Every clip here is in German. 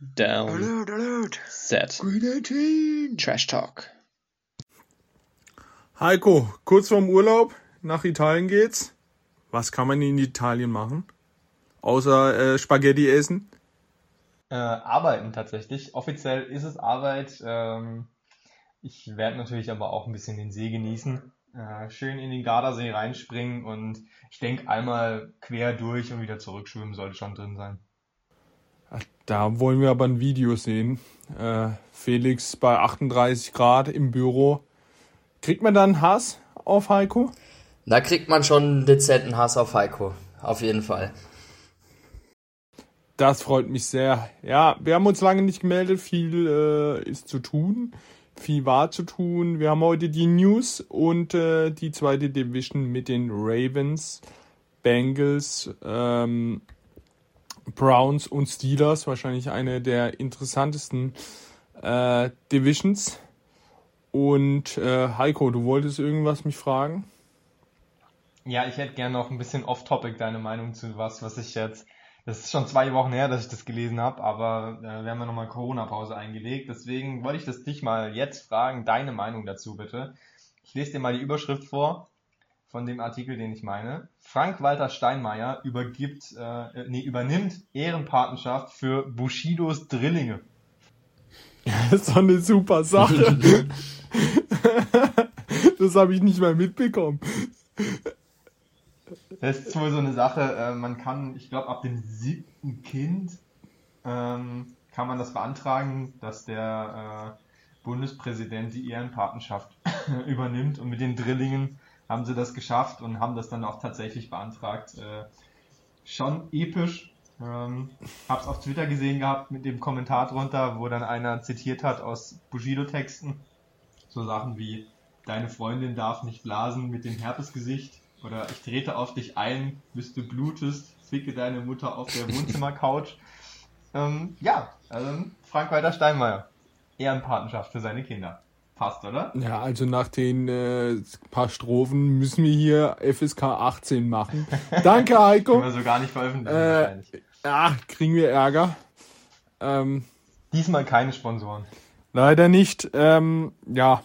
Down. Alert, alert. Set. Green 18. Trash Talk. Heiko, kurz vorm Urlaub nach Italien geht's. Was kann man in Italien machen? Außer äh, Spaghetti essen? Äh, arbeiten tatsächlich. Offiziell ist es Arbeit. Ähm, ich werde natürlich aber auch ein bisschen den See genießen. Äh, schön in den Gardasee reinspringen und ich denke einmal quer durch und wieder zurückschwimmen sollte schon drin sein. Da wollen wir aber ein Video sehen. Äh, Felix bei 38 Grad im Büro. Kriegt man dann Hass auf Heiko? Da kriegt man schon einen dezenten Hass auf Heiko. Auf jeden Fall. Das freut mich sehr. Ja, wir haben uns lange nicht gemeldet. Viel äh, ist zu tun. Viel war zu tun. Wir haben heute die News und äh, die zweite Division mit den Ravens, Bengals, ähm, Browns und Steelers. Wahrscheinlich eine der interessantesten äh, Divisions. Und äh, Heiko, du wolltest irgendwas mich fragen? Ja, ich hätte gerne noch ein bisschen off-topic deine Meinung zu was, was ich jetzt das ist schon zwei Wochen her, dass ich das gelesen habe, aber äh, wir haben ja nochmal Corona-Pause eingelegt. Deswegen wollte ich das dich mal jetzt fragen, deine Meinung dazu bitte. Ich lese dir mal die Überschrift vor von dem Artikel, den ich meine. Frank-Walter Steinmeier übergibt, äh, nee, übernimmt Ehrenpatenschaft für Bushidos Drillinge. Das ist doch eine super Sache. das habe ich nicht mal mitbekommen. Das ist wohl so eine Sache, äh, man kann, ich glaube, ab dem siebten Kind ähm, kann man das beantragen, dass der äh, Bundespräsident die Ehrenpatenschaft übernimmt und mit den Drillingen haben sie das geschafft und haben das dann auch tatsächlich beantragt. Äh, schon episch. Ähm, hab's auf Twitter gesehen gehabt mit dem Kommentar drunter, wo dann einer zitiert hat aus Bushido-Texten. So Sachen wie, deine Freundin darf nicht blasen mit dem Herpesgesicht oder ich trete auf dich ein, bis du blutest, ficke deine Mutter auf der Wohnzimmercouch. ähm, ja, also Frank-Walter Steinmeier. Ehrenpatenschaft für seine Kinder. Passt, oder? Ja, also nach den äh, paar Strophen müssen wir hier FSK 18 machen. Danke, Heiko. Können wir so gar nicht veröffentlichen Äh, wahrscheinlich. Ja, kriegen wir Ärger. Ähm, Diesmal keine Sponsoren. leider nicht. Ähm, ja.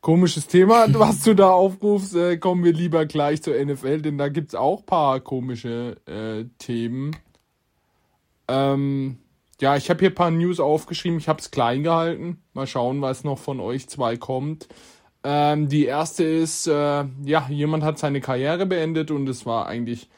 Komisches Thema, was du da aufrufst. Äh, kommen wir lieber gleich zur NFL, denn da gibt's auch paar komische äh, Themen. Ähm, ja, ich habe hier paar News aufgeschrieben. Ich habe es klein gehalten. Mal schauen, was noch von euch zwei kommt. Ähm, die erste ist, äh, ja, jemand hat seine Karriere beendet und es war eigentlich,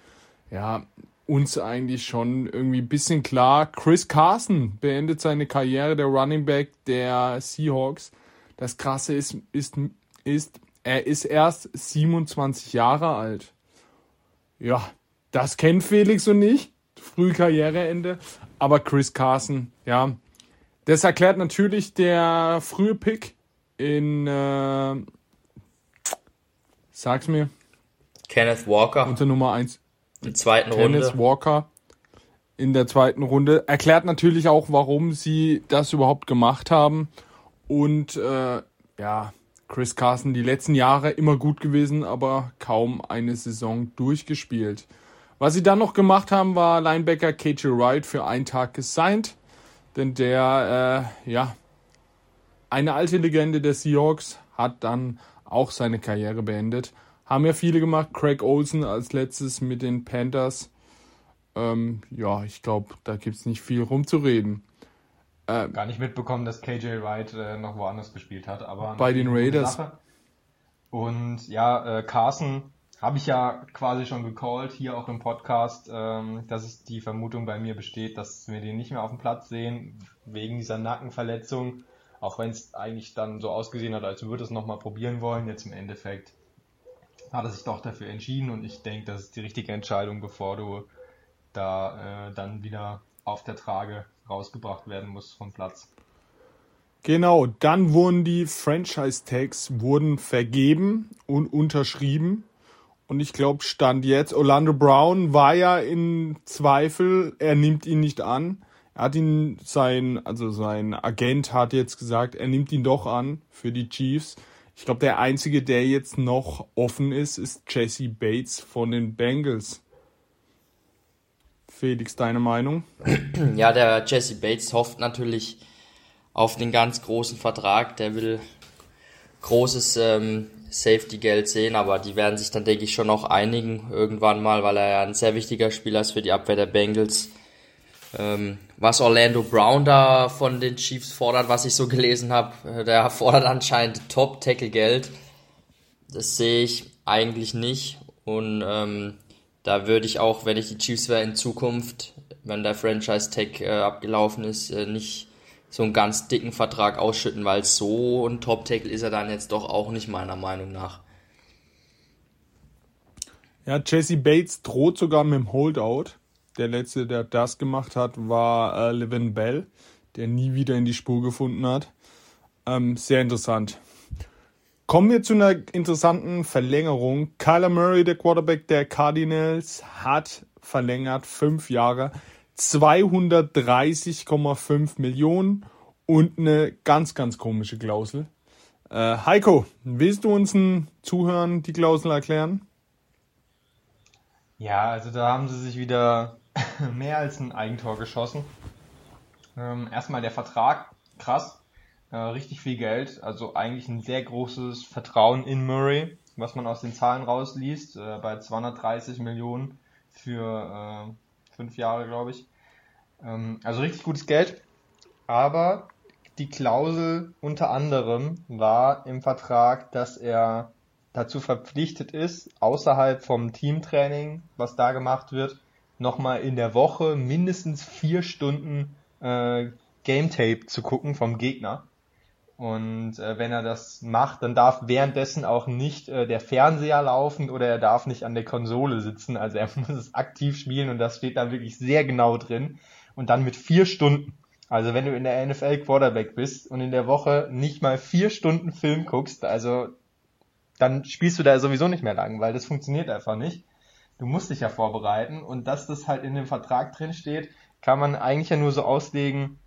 ja, uns eigentlich schon irgendwie ein bisschen klar. Chris Carson beendet seine Karriere, der Running Back der Seahawks. Das Krasse ist, ist, ist, er ist erst 27 Jahre alt. Ja, das kennt Felix und ich. Früh Karriereende. Aber Chris Carson, ja. Das erklärt natürlich der frühe Pick in, äh, sag's mir, Kenneth Walker, unter Nummer 1. in der zweiten Kenneth Runde. Walker in der zweiten Runde. Erklärt natürlich auch, warum sie das überhaupt gemacht haben. Und äh, ja, Chris Carson die letzten Jahre immer gut gewesen, aber kaum eine Saison durchgespielt. Was sie dann noch gemacht haben, war Linebacker KJ Wright für einen Tag gesigned. Denn der, äh, ja, eine alte Legende der Seahawks hat dann auch seine Karriere beendet. Haben ja viele gemacht. Craig Olsen als letztes mit den Panthers. Ähm, ja, ich glaube, da gibt's nicht viel rumzureden. Gar nicht mitbekommen, dass KJ Wright äh, noch woanders gespielt hat, aber Bei den Raiders. Und ja, äh, Carson habe ich ja quasi schon gecallt, hier auch im Podcast, ähm, dass es die Vermutung bei mir besteht, dass wir den nicht mehr auf dem Platz sehen, wegen dieser Nackenverletzung. Auch wenn es eigentlich dann so ausgesehen hat, als würde es nochmal probieren wollen. Jetzt im Endeffekt hat er sich doch dafür entschieden und ich denke, das ist die richtige Entscheidung, bevor du da äh, dann wieder auf der Trage rausgebracht werden musst vom Platz. Genau, dann wurden die Franchise-Tags wurden vergeben und unterschrieben. Und ich glaube, stand jetzt, Orlando Brown war ja in Zweifel, er nimmt ihn nicht an. Er hat ihn, sein, also sein Agent hat jetzt gesagt, er nimmt ihn doch an für die Chiefs. Ich glaube, der einzige, der jetzt noch offen ist, ist Jesse Bates von den Bengals. Felix, deine Meinung? Ja, der Jesse Bates hofft natürlich auf den ganz großen Vertrag. Der will großes ähm, Safety-Geld sehen, aber die werden sich dann, denke ich, schon noch einigen irgendwann mal, weil er ja ein sehr wichtiger Spieler ist für die Abwehr der Bengals. Ähm, was Orlando Brown da von den Chiefs fordert, was ich so gelesen habe, äh, der fordert anscheinend Top-Tackle-Geld. Das sehe ich eigentlich nicht. Und ähm, da würde ich auch, wenn ich die Chiefs wäre in Zukunft, wenn der Franchise-Tag äh, abgelaufen ist, äh, nicht so einen ganz dicken Vertrag ausschütten, weil so ein Top-Tackle ist er dann jetzt doch auch nicht meiner Meinung nach. Ja, Jesse Bates droht sogar mit dem Holdout. Der letzte, der das gemacht hat, war äh, Levin Bell, der nie wieder in die Spur gefunden hat. Ähm, sehr interessant. Kommen wir zu einer interessanten Verlängerung. Kyler Murray, der Quarterback der Cardinals, hat verlängert fünf Jahre, 230,5 Millionen und eine ganz, ganz komische Klausel. Äh, Heiko, willst du uns ein Zuhören die Klausel erklären? Ja, also da haben sie sich wieder mehr als ein Eigentor geschossen. Ähm, erstmal der Vertrag, krass, äh, richtig viel Geld, also eigentlich ein sehr großes Vertrauen in Murray, was man aus den Zahlen rausliest, äh, bei 230 Millionen für äh, fünf Jahre, glaube ich. Ähm, also richtig gutes Geld, aber die Klausel unter anderem war im Vertrag, dass er dazu verpflichtet ist, außerhalb vom Teamtraining, was da gemacht wird, nochmal in der Woche mindestens vier Stunden äh, Game Tape zu gucken vom Gegner. Und äh, wenn er das macht, dann darf währenddessen auch nicht äh, der Fernseher laufen oder er darf nicht an der Konsole sitzen. Also er muss es aktiv spielen und das steht da wirklich sehr genau drin. Und dann mit vier Stunden. Also wenn du in der NFL Quarterback bist und in der Woche nicht mal vier Stunden Film guckst, also dann spielst du da sowieso nicht mehr lang, weil das funktioniert einfach nicht. Du musst dich ja vorbereiten und dass das halt in dem Vertrag drin steht, kann man eigentlich ja nur so auslegen,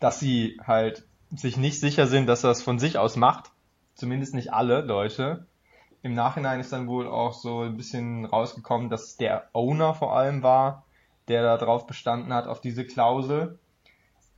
dass sie halt sich nicht sicher sind, dass er es von sich aus macht. Zumindest nicht alle Leute. Im Nachhinein ist dann wohl auch so ein bisschen rausgekommen, dass der Owner vor allem war, der da drauf bestanden hat, auf diese Klausel.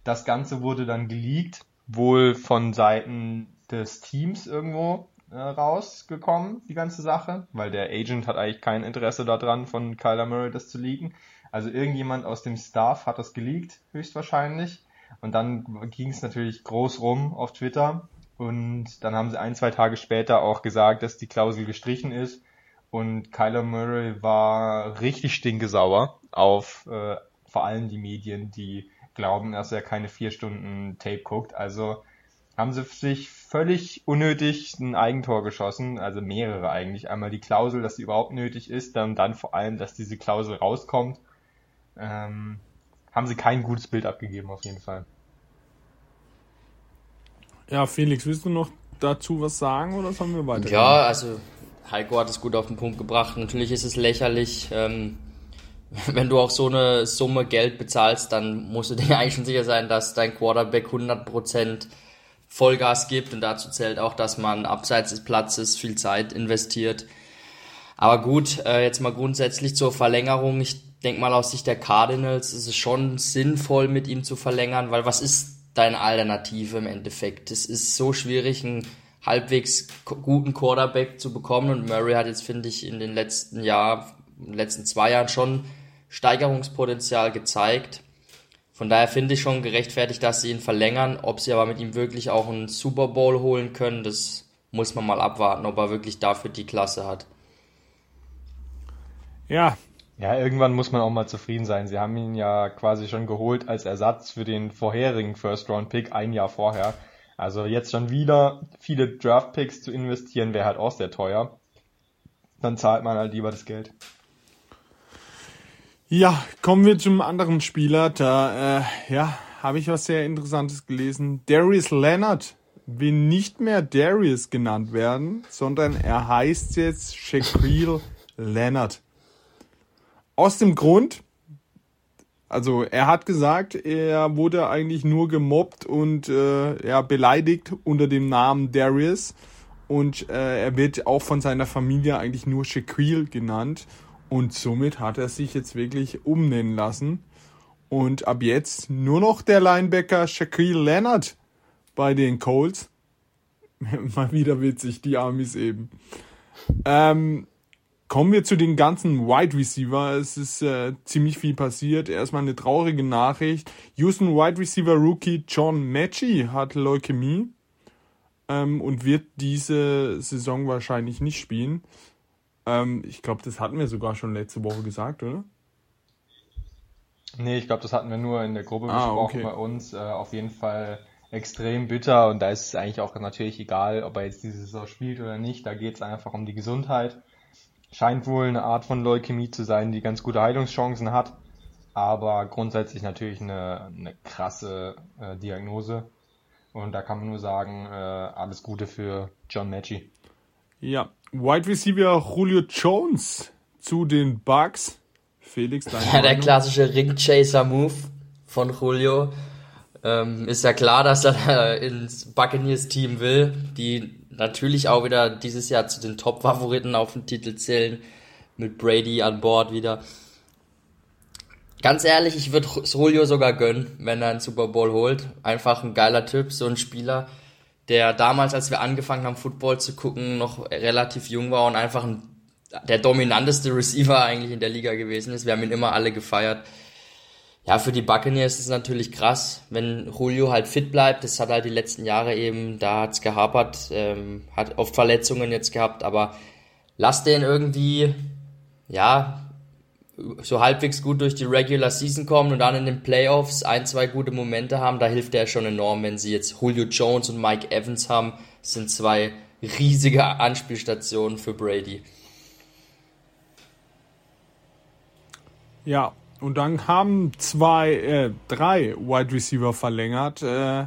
Das Ganze wurde dann geleakt, wohl von Seiten des Teams irgendwo äh, rausgekommen, die ganze Sache, weil der Agent hat eigentlich kein Interesse daran, von Kyler Murray das zu leaken. Also irgendjemand aus dem Staff hat das geleakt, höchstwahrscheinlich. Und dann ging es natürlich groß rum auf Twitter. Und dann haben sie ein, zwei Tage später auch gesagt, dass die Klausel gestrichen ist. Und Kyler Murray war richtig stinkesauer auf äh, vor allem die Medien, die glauben, dass er keine vier Stunden Tape guckt. Also haben sie sich völlig unnötig ein Eigentor geschossen, also mehrere eigentlich. Einmal die Klausel, dass sie überhaupt nötig ist, dann, dann vor allem, dass diese Klausel rauskommt. Ähm, haben sie kein gutes Bild abgegeben, auf jeden Fall. Ja, Felix, willst du noch dazu was sagen oder sollen wir weiter? Ja, also Heiko hat es gut auf den Punkt gebracht. Natürlich ist es lächerlich, ähm, wenn du auch so eine Summe Geld bezahlst, dann musst du dir eigentlich schon sicher sein, dass dein Quarterback 100% Vollgas gibt und dazu zählt auch, dass man abseits des Platzes viel Zeit investiert. Aber gut, äh, jetzt mal grundsätzlich zur Verlängerung. Ich denke mal aus Sicht der Cardinals ist es schon sinnvoll, mit ihm zu verlängern, weil was ist deine Alternative im Endeffekt? Es ist so schwierig, einen halbwegs guten Quarterback zu bekommen und Murray hat jetzt, finde ich, in den letzten Jahren, in den letzten zwei Jahren schon Steigerungspotenzial gezeigt. Von daher finde ich schon gerechtfertigt, dass sie ihn verlängern. Ob sie aber mit ihm wirklich auch einen Super Bowl holen können, das muss man mal abwarten, ob er wirklich dafür die Klasse hat. Ja. Ja, irgendwann muss man auch mal zufrieden sein. Sie haben ihn ja quasi schon geholt als Ersatz für den vorherigen First-Round-Pick ein Jahr vorher. Also jetzt schon wieder viele Draft-Picks zu investieren, wäre halt auch sehr teuer. Dann zahlt man halt lieber das Geld. Ja, kommen wir zum anderen Spieler. Da, äh, ja, habe ich was sehr Interessantes gelesen. Darius Leonard will nicht mehr Darius genannt werden, sondern er heißt jetzt Shaquille Leonard. Aus dem Grund, also er hat gesagt, er wurde eigentlich nur gemobbt und äh, ja, beleidigt unter dem Namen Darius. Und äh, er wird auch von seiner Familie eigentlich nur Shaquille genannt. Und somit hat er sich jetzt wirklich umnennen lassen. Und ab jetzt nur noch der Linebacker Shaquille Leonard bei den Colts. Mal wieder witzig, die Amis eben. Ähm, kommen wir zu den ganzen Wide Receiver. Es ist äh, ziemlich viel passiert. Erstmal eine traurige Nachricht. Houston Wide Receiver Rookie John Matchy hat Leukämie ähm, und wird diese Saison wahrscheinlich nicht spielen. Ähm, ich glaube, das hatten wir sogar schon letzte Woche gesagt, oder? Nee, ich glaube, das hatten wir nur in der Gruppe ah, besprochen okay. bei uns. Äh, auf jeden Fall extrem bitter und da ist es eigentlich auch natürlich egal, ob er jetzt diese Saison spielt oder nicht. Da geht es einfach um die Gesundheit. Scheint wohl eine Art von Leukämie zu sein, die ganz gute Heilungschancen hat, aber grundsätzlich natürlich eine, eine krasse äh, Diagnose. Und da kann man nur sagen, äh, alles Gute für John Matchy. Ja, Wide Receiver Julio Jones zu den Bucks. Felix, dein Ja, der klassische Ring-Chaser-Move von Julio. Ähm, ist ja klar, dass er ins Buccaneers-Team will, die natürlich auch wieder dieses Jahr zu den Top-Favoriten auf den Titel zählen, mit Brady an Bord wieder. Ganz ehrlich, ich würde Julio sogar gönnen, wenn er einen Super Bowl holt. Einfach ein geiler Typ, so ein Spieler, der damals, als wir angefangen haben, Football zu gucken, noch relativ jung war und einfach ein, der dominanteste Receiver eigentlich in der Liga gewesen ist. Wir haben ihn immer alle gefeiert. Ja, für die Buccaneers ist es natürlich krass, wenn Julio halt fit bleibt. Das hat halt die letzten Jahre eben, da hat's gehapert, ähm, hat oft Verletzungen jetzt gehabt, aber lass den irgendwie, ja, so halbwegs gut durch die Regular Season kommen und dann in den Playoffs ein, zwei gute Momente haben, da hilft er schon enorm, wenn sie jetzt Julio Jones und Mike Evans haben. Sind zwei riesige Anspielstationen für Brady. Ja, und dann haben zwei, äh, drei Wide Receiver verlängert. Äh,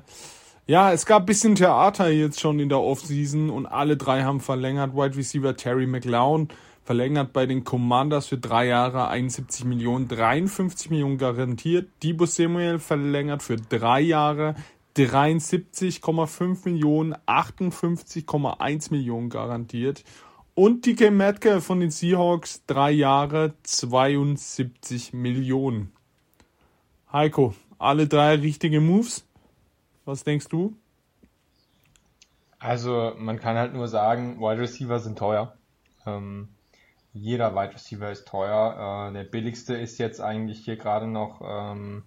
ja, es gab bisschen Theater jetzt schon in der Offseason und alle drei haben verlängert. Wide Receiver Terry McLeod verlängert bei den Commanders für drei Jahre 71 Millionen, 53 Millionen garantiert. Debo Samuel verlängert für drei Jahre 73,5 Millionen, 58,1 Millionen garantiert. Und DK Metcalf von den Seahawks, drei Jahre, 72 Millionen. Heiko, alle drei richtige Moves. Was denkst du? Also, man kann halt nur sagen, Wide Receiver sind teuer. Ähm, jeder Wide Receiver ist teuer. Äh, der billigste ist jetzt eigentlich hier gerade noch ähm,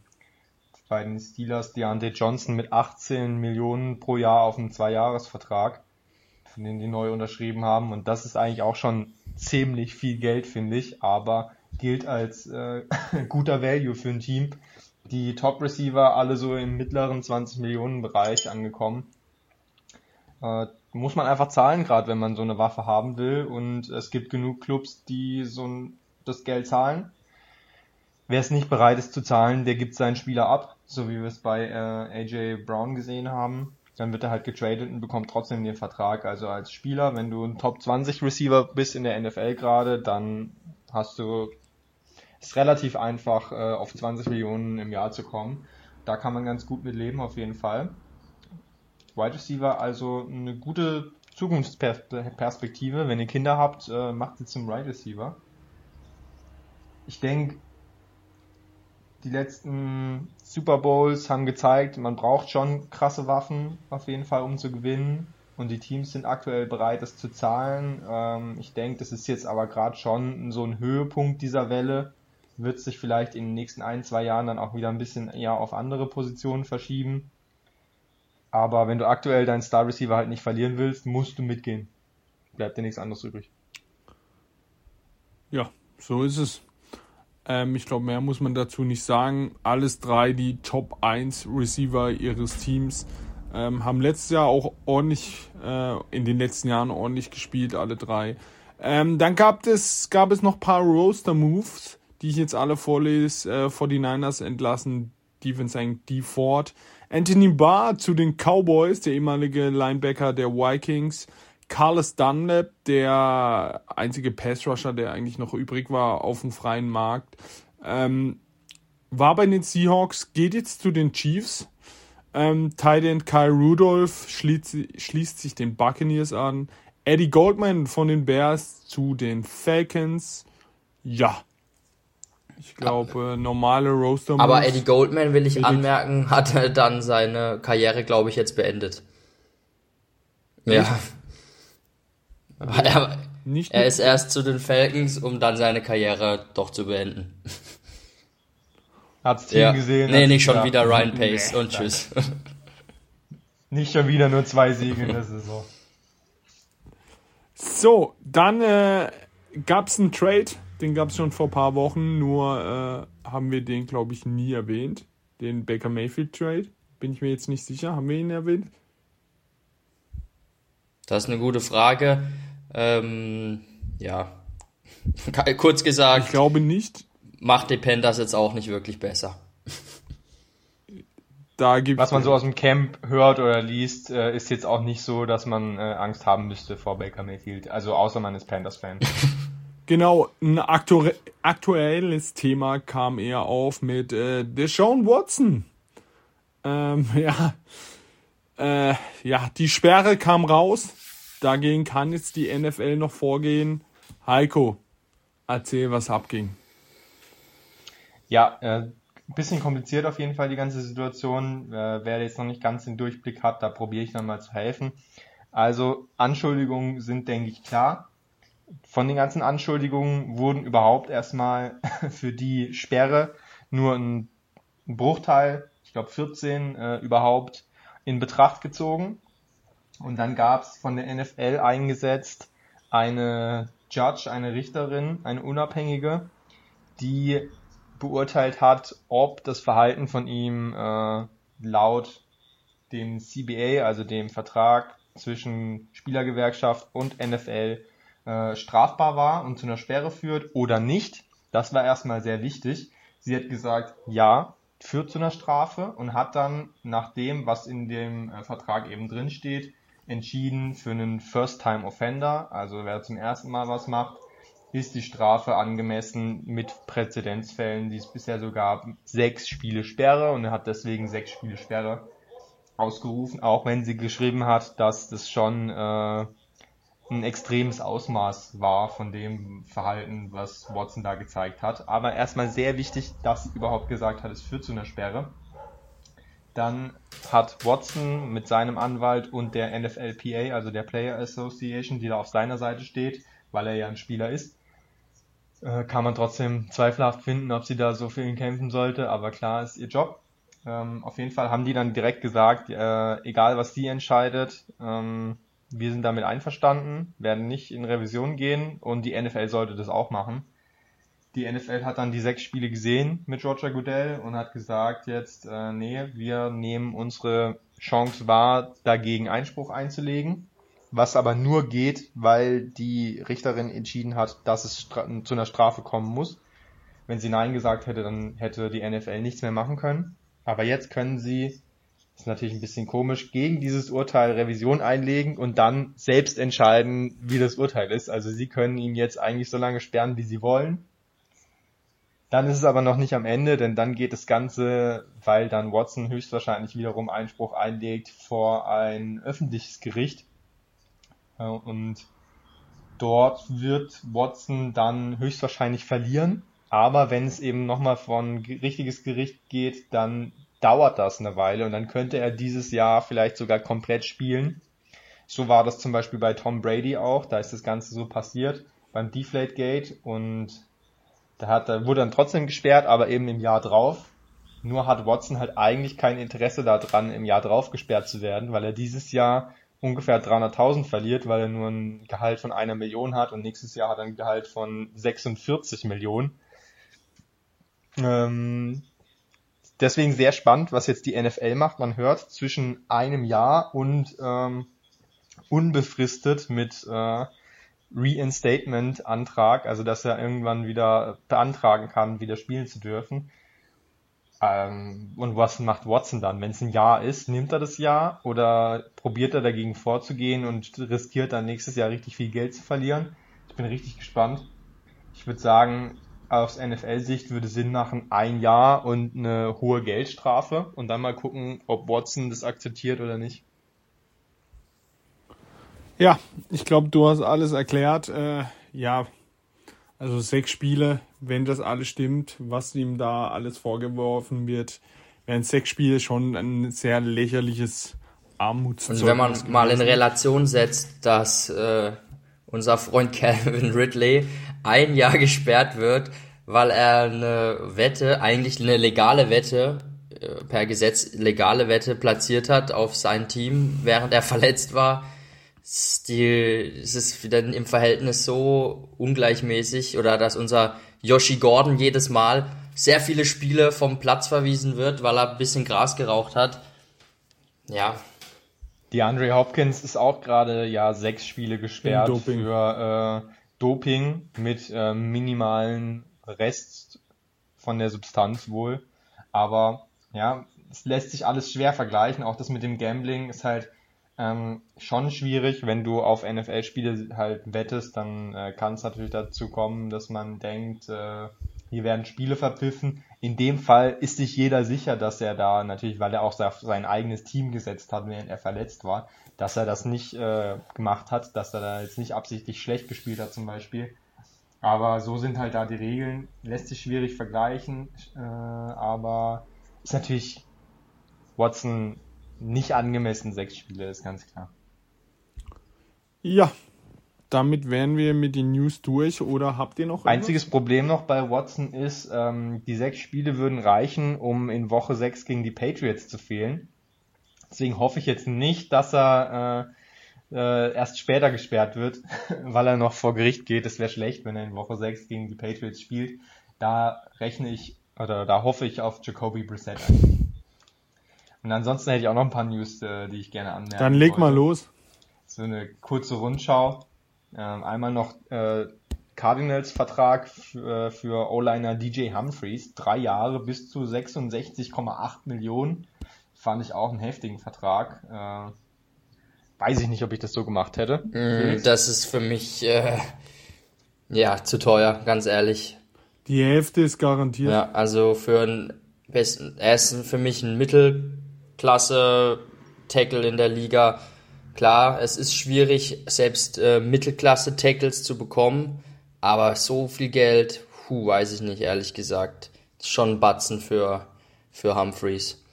bei den Steelers Deontay Johnson mit 18 Millionen pro Jahr auf einem Zweijahresvertrag von denen die neu unterschrieben haben. Und das ist eigentlich auch schon ziemlich viel Geld, finde ich, aber gilt als äh, guter Value für ein Team. Die Top Receiver alle so im mittleren 20 Millionen Bereich angekommen. Äh, muss man einfach zahlen, gerade wenn man so eine Waffe haben will. Und es gibt genug Clubs, die so ein, das Geld zahlen. Wer es nicht bereit ist zu zahlen, der gibt seinen Spieler ab, so wie wir es bei äh, AJ Brown gesehen haben dann wird er halt getradet und bekommt trotzdem den Vertrag. Also als Spieler, wenn du ein Top 20 Receiver bist in der NFL gerade, dann hast du ist relativ einfach äh, auf 20 Millionen im Jahr zu kommen. Da kann man ganz gut mit leben auf jeden Fall. Wide Receiver also eine gute Zukunftsperspektive. Wenn ihr Kinder habt, äh, macht sie zum Wide Receiver. Ich denke, die letzten Super Bowls haben gezeigt, man braucht schon krasse Waffen auf jeden Fall, um zu gewinnen. Und die Teams sind aktuell bereit, das zu zahlen. Ähm, ich denke, das ist jetzt aber gerade schon so ein Höhepunkt dieser Welle. Wird sich vielleicht in den nächsten ein, zwei Jahren dann auch wieder ein bisschen eher auf andere Positionen verschieben. Aber wenn du aktuell deinen Star Receiver halt nicht verlieren willst, musst du mitgehen. Bleibt dir nichts anderes übrig. Ja, so ist es. Ähm, ich glaube, mehr muss man dazu nicht sagen. Alles drei die Top 1 Receiver ihres Teams. Ähm, haben letztes Jahr auch ordentlich, äh, in den letzten Jahren ordentlich gespielt, alle drei. Ähm, dann gab es, gab es noch paar Roaster-Moves, die ich jetzt alle vorlese. Äh, 49ers entlassen Defense D Ford. Anthony Barr zu den Cowboys, der ehemalige Linebacker der Vikings. Carlos Dunlap, der einzige Pass-Rusher, der eigentlich noch übrig war auf dem freien Markt, ähm, war bei den Seahawks, geht jetzt zu den Chiefs. Ähm, Tight Kyle Rudolph schließt, schließt sich den Buccaneers an. Eddie Goldman von den Bears zu den Falcons. Ja. Ich glaube, normale Roaster Aber Eddie Goldman, will ich anmerken, hat dann seine Karriere, glaube ich, jetzt beendet. Ja. Er, nicht er ist erst zu den Falcons, um dann seine Karriere doch zu beenden. Hat's Team Ja. gesehen? Nee, nicht schon wieder Ryan Pace nee, und tschüss. Nicht schon wieder nur zwei Siege in der Saison. So, dann äh, gab es einen Trade, den gab es schon vor ein paar Wochen, nur äh, haben wir den, glaube ich, nie erwähnt. Den Baker Mayfield Trade. Bin ich mir jetzt nicht sicher. Haben wir ihn erwähnt? Das ist eine gute Frage. Ähm, ja. Kurz Ich gesagt, glaube nicht. macht die Panthers jetzt auch nicht wirklich besser. Da gibt's Was man so aus dem Camp hört oder liest, äh, ist jetzt auch nicht so, dass man äh, Angst haben müsste vor Baker Mayfield. Also außer man ist Panthers-Fan. Genau, ein aktu aktuelles Thema kam eher auf mit äh, Deshaun Watson. Ähm, ja, äh, ja, die Sperre kam raus. Dagegen kann jetzt die NFL noch vorgehen. Heiko, erzähl, was abging. Ja, äh, bisschen kompliziert auf jeden Fall die ganze Situation. Äh, wer jetzt noch nicht ganz den Durchblick hat, da probiere ich dann mal zu helfen. Also Anschuldigungen sind, denke ich, klar. Von den ganzen Anschuldigungen wurden überhaupt erstmal für die Sperre nur ein Bruchteil, ich glaube 14, äh, überhaupt in Betracht gezogen. Und dann gab es von der NFL eingesetzt eine Judge, eine Richterin, eine unabhängige, die beurteilt hat, ob das Verhalten von ihm äh, laut dem CBA, also dem Vertrag zwischen Spielergewerkschaft und NFL, äh, strafbar war und zu einer Sperre führt oder nicht. Das war erstmal sehr wichtig. Sie hat gesagt, ja, führt zu einer Strafe und hat dann nach dem, was in dem äh, Vertrag eben drin steht, entschieden für einen First-Time-Offender, also wer zum ersten Mal was macht, ist die Strafe angemessen mit Präzedenzfällen, die es bisher so gab, sechs Spiele Sperre und er hat deswegen sechs Spiele Sperre ausgerufen, auch wenn sie geschrieben hat, dass das schon äh, ein extremes Ausmaß war von dem Verhalten, was Watson da gezeigt hat. Aber erstmal sehr wichtig, dass sie überhaupt gesagt hat, es führt zu einer Sperre. Dann hat Watson mit seinem Anwalt und der NFLPA, also der Player Association, die da auf seiner Seite steht, weil er ja ein Spieler ist, äh, kann man trotzdem zweifelhaft finden, ob sie da so für ihn kämpfen sollte, aber klar ist ihr Job. Ähm, auf jeden Fall haben die dann direkt gesagt, äh, egal was die entscheidet, ähm, wir sind damit einverstanden, werden nicht in Revision gehen und die NFL sollte das auch machen. Die NFL hat dann die sechs Spiele gesehen mit Roger Goodell und hat gesagt jetzt, äh, nee, wir nehmen unsere Chance wahr, dagegen Einspruch einzulegen, was aber nur geht, weil die Richterin entschieden hat, dass es zu einer Strafe kommen muss. Wenn sie Nein gesagt hätte, dann hätte die NFL nichts mehr machen können. Aber jetzt können sie, ist natürlich ein bisschen komisch, gegen dieses Urteil Revision einlegen und dann selbst entscheiden, wie das Urteil ist. Also sie können ihn jetzt eigentlich so lange sperren, wie sie wollen. Dann ist es aber noch nicht am Ende, denn dann geht das Ganze, weil dann Watson höchstwahrscheinlich wiederum Einspruch einlegt vor ein öffentliches Gericht. Äh, Und dort wird Watson dann höchstwahrscheinlich verlieren. Aber wenn es eben nochmal von ge- richtiges Gericht geht, dann dauert das eine Weile und dann könnte er dieses Jahr vielleicht sogar komplett spielen. So war das zum Beispiel bei Tom Brady auch. Da ist das Ganze so passiert beim Deflate Gate und da hat, wurde dann trotzdem gesperrt, aber eben im Jahr drauf. Nur hat Watson halt eigentlich kein Interesse daran, im Jahr drauf gesperrt zu werden, weil er dieses Jahr ungefähr 300.000 verliert, weil er nur ein Gehalt von einer Million hat und nächstes Jahr hat er ein Gehalt von 46 Millionen. Ähm, deswegen sehr spannend, was jetzt die NFL macht. Man hört zwischen einem Jahr und ähm, unbefristet mit äh, Reinstatement-Antrag, also dass er irgendwann wieder beantragen kann, wieder spielen zu dürfen. Ähm, und was macht Watson dann? Wenn es ein Jahr ist, nimmt er das Jahr oder probiert er dagegen vorzugehen und riskiert dann nächstes Jahr richtig viel Geld zu verlieren? Ich bin richtig gespannt. Ich würde sagen, aus NFL-Sicht würde Sinn machen, ein Jahr und eine hohe Geldstrafe und dann mal gucken, ob Watson das akzeptiert oder nicht. Ja, ich glaube, du hast alles erklärt. Äh, ja, Also sechs Spiele, wenn das alles stimmt, was ihm da alles vorgeworfen wird, wären sechs Spiele schon ein sehr lächerliches Armutszeugnis. Und wenn man mal in Relation setzt, dass äh, unser Freund Calvin Ridley ein Jahr gesperrt wird, weil er eine Wette, eigentlich eine legale Wette, äh, per Gesetz legale Wette platziert hat auf sein Team, während er verletzt war. ist Die, es ist wieder im Verhältnis so ungleichmäßig oder dass unser Yoshi Gordon jedes Mal sehr viele Spiele vom Platz verwiesen wird, weil er ein bisschen Gras geraucht hat. Ja, Die Andre Hopkins ist auch gerade ja sechs Spiele gesperrt Doping. für äh, Doping mit äh, minimalen Rest von der Substanz wohl. Aber ja, es lässt sich alles schwer vergleichen. Auch das mit dem Gambling ist halt ähm, schon schwierig. Wenn du auf NFL-Spiele halt wettest, dann äh, kann es natürlich dazu kommen, dass man denkt, äh, hier werden Spiele verpfiffen. In dem Fall ist sich jeder sicher, dass er da natürlich, weil er auch sein eigenes Team gesetzt hat, während er verletzt war, dass er das nicht äh, gemacht hat, dass er da jetzt nicht absichtlich schlecht gespielt hat zum Beispiel. Aber so sind halt da die Regeln. Lässt sich schwierig vergleichen, äh, aber ist natürlich Watson nicht angemessen, sechs Spiele, ist ganz klar. Ja, damit wären wir mit den News durch oder habt ihr noch irgendwas? Einziges Problem noch bei Watson ist, ähm, die sechs Spiele würden reichen, um in Woche sechs gegen die Patriots zu fehlen. Deswegen hoffe ich jetzt nicht, dass er äh, äh, erst später gesperrt wird, weil er noch vor Gericht geht. Das wäre schlecht, wenn er in Woche sechs gegen die Patriots spielt. Da rechne ich oder da hoffe ich auf Jacoby Brissett. Und ansonsten hätte ich auch noch ein paar News, äh, die ich gerne anmerken Dann leg mal wollte. los. So eine kurze Rundschau. Ähm, einmal noch äh, Cardinals Vertrag für, für O-Liner DJ Humphreys. Drei Jahre bis zu 66,8 Millionen. Fand ich auch einen heftigen Vertrag. Äh, weiß ich nicht, ob ich das so gemacht hätte. Mm, Das ist für mich äh, ja zu teuer, ganz ehrlich. Die Hälfte ist garantiert. Ja, also für einen besten, er ist für mich ein Mittelklasse Tackle in der Liga. Klar, es ist schwierig, selbst äh, Mittelklasse Tackles zu bekommen, aber so viel Geld, hu, weiß ich nicht, ehrlich gesagt. Ist schon ein Batzen für, für Humphreys.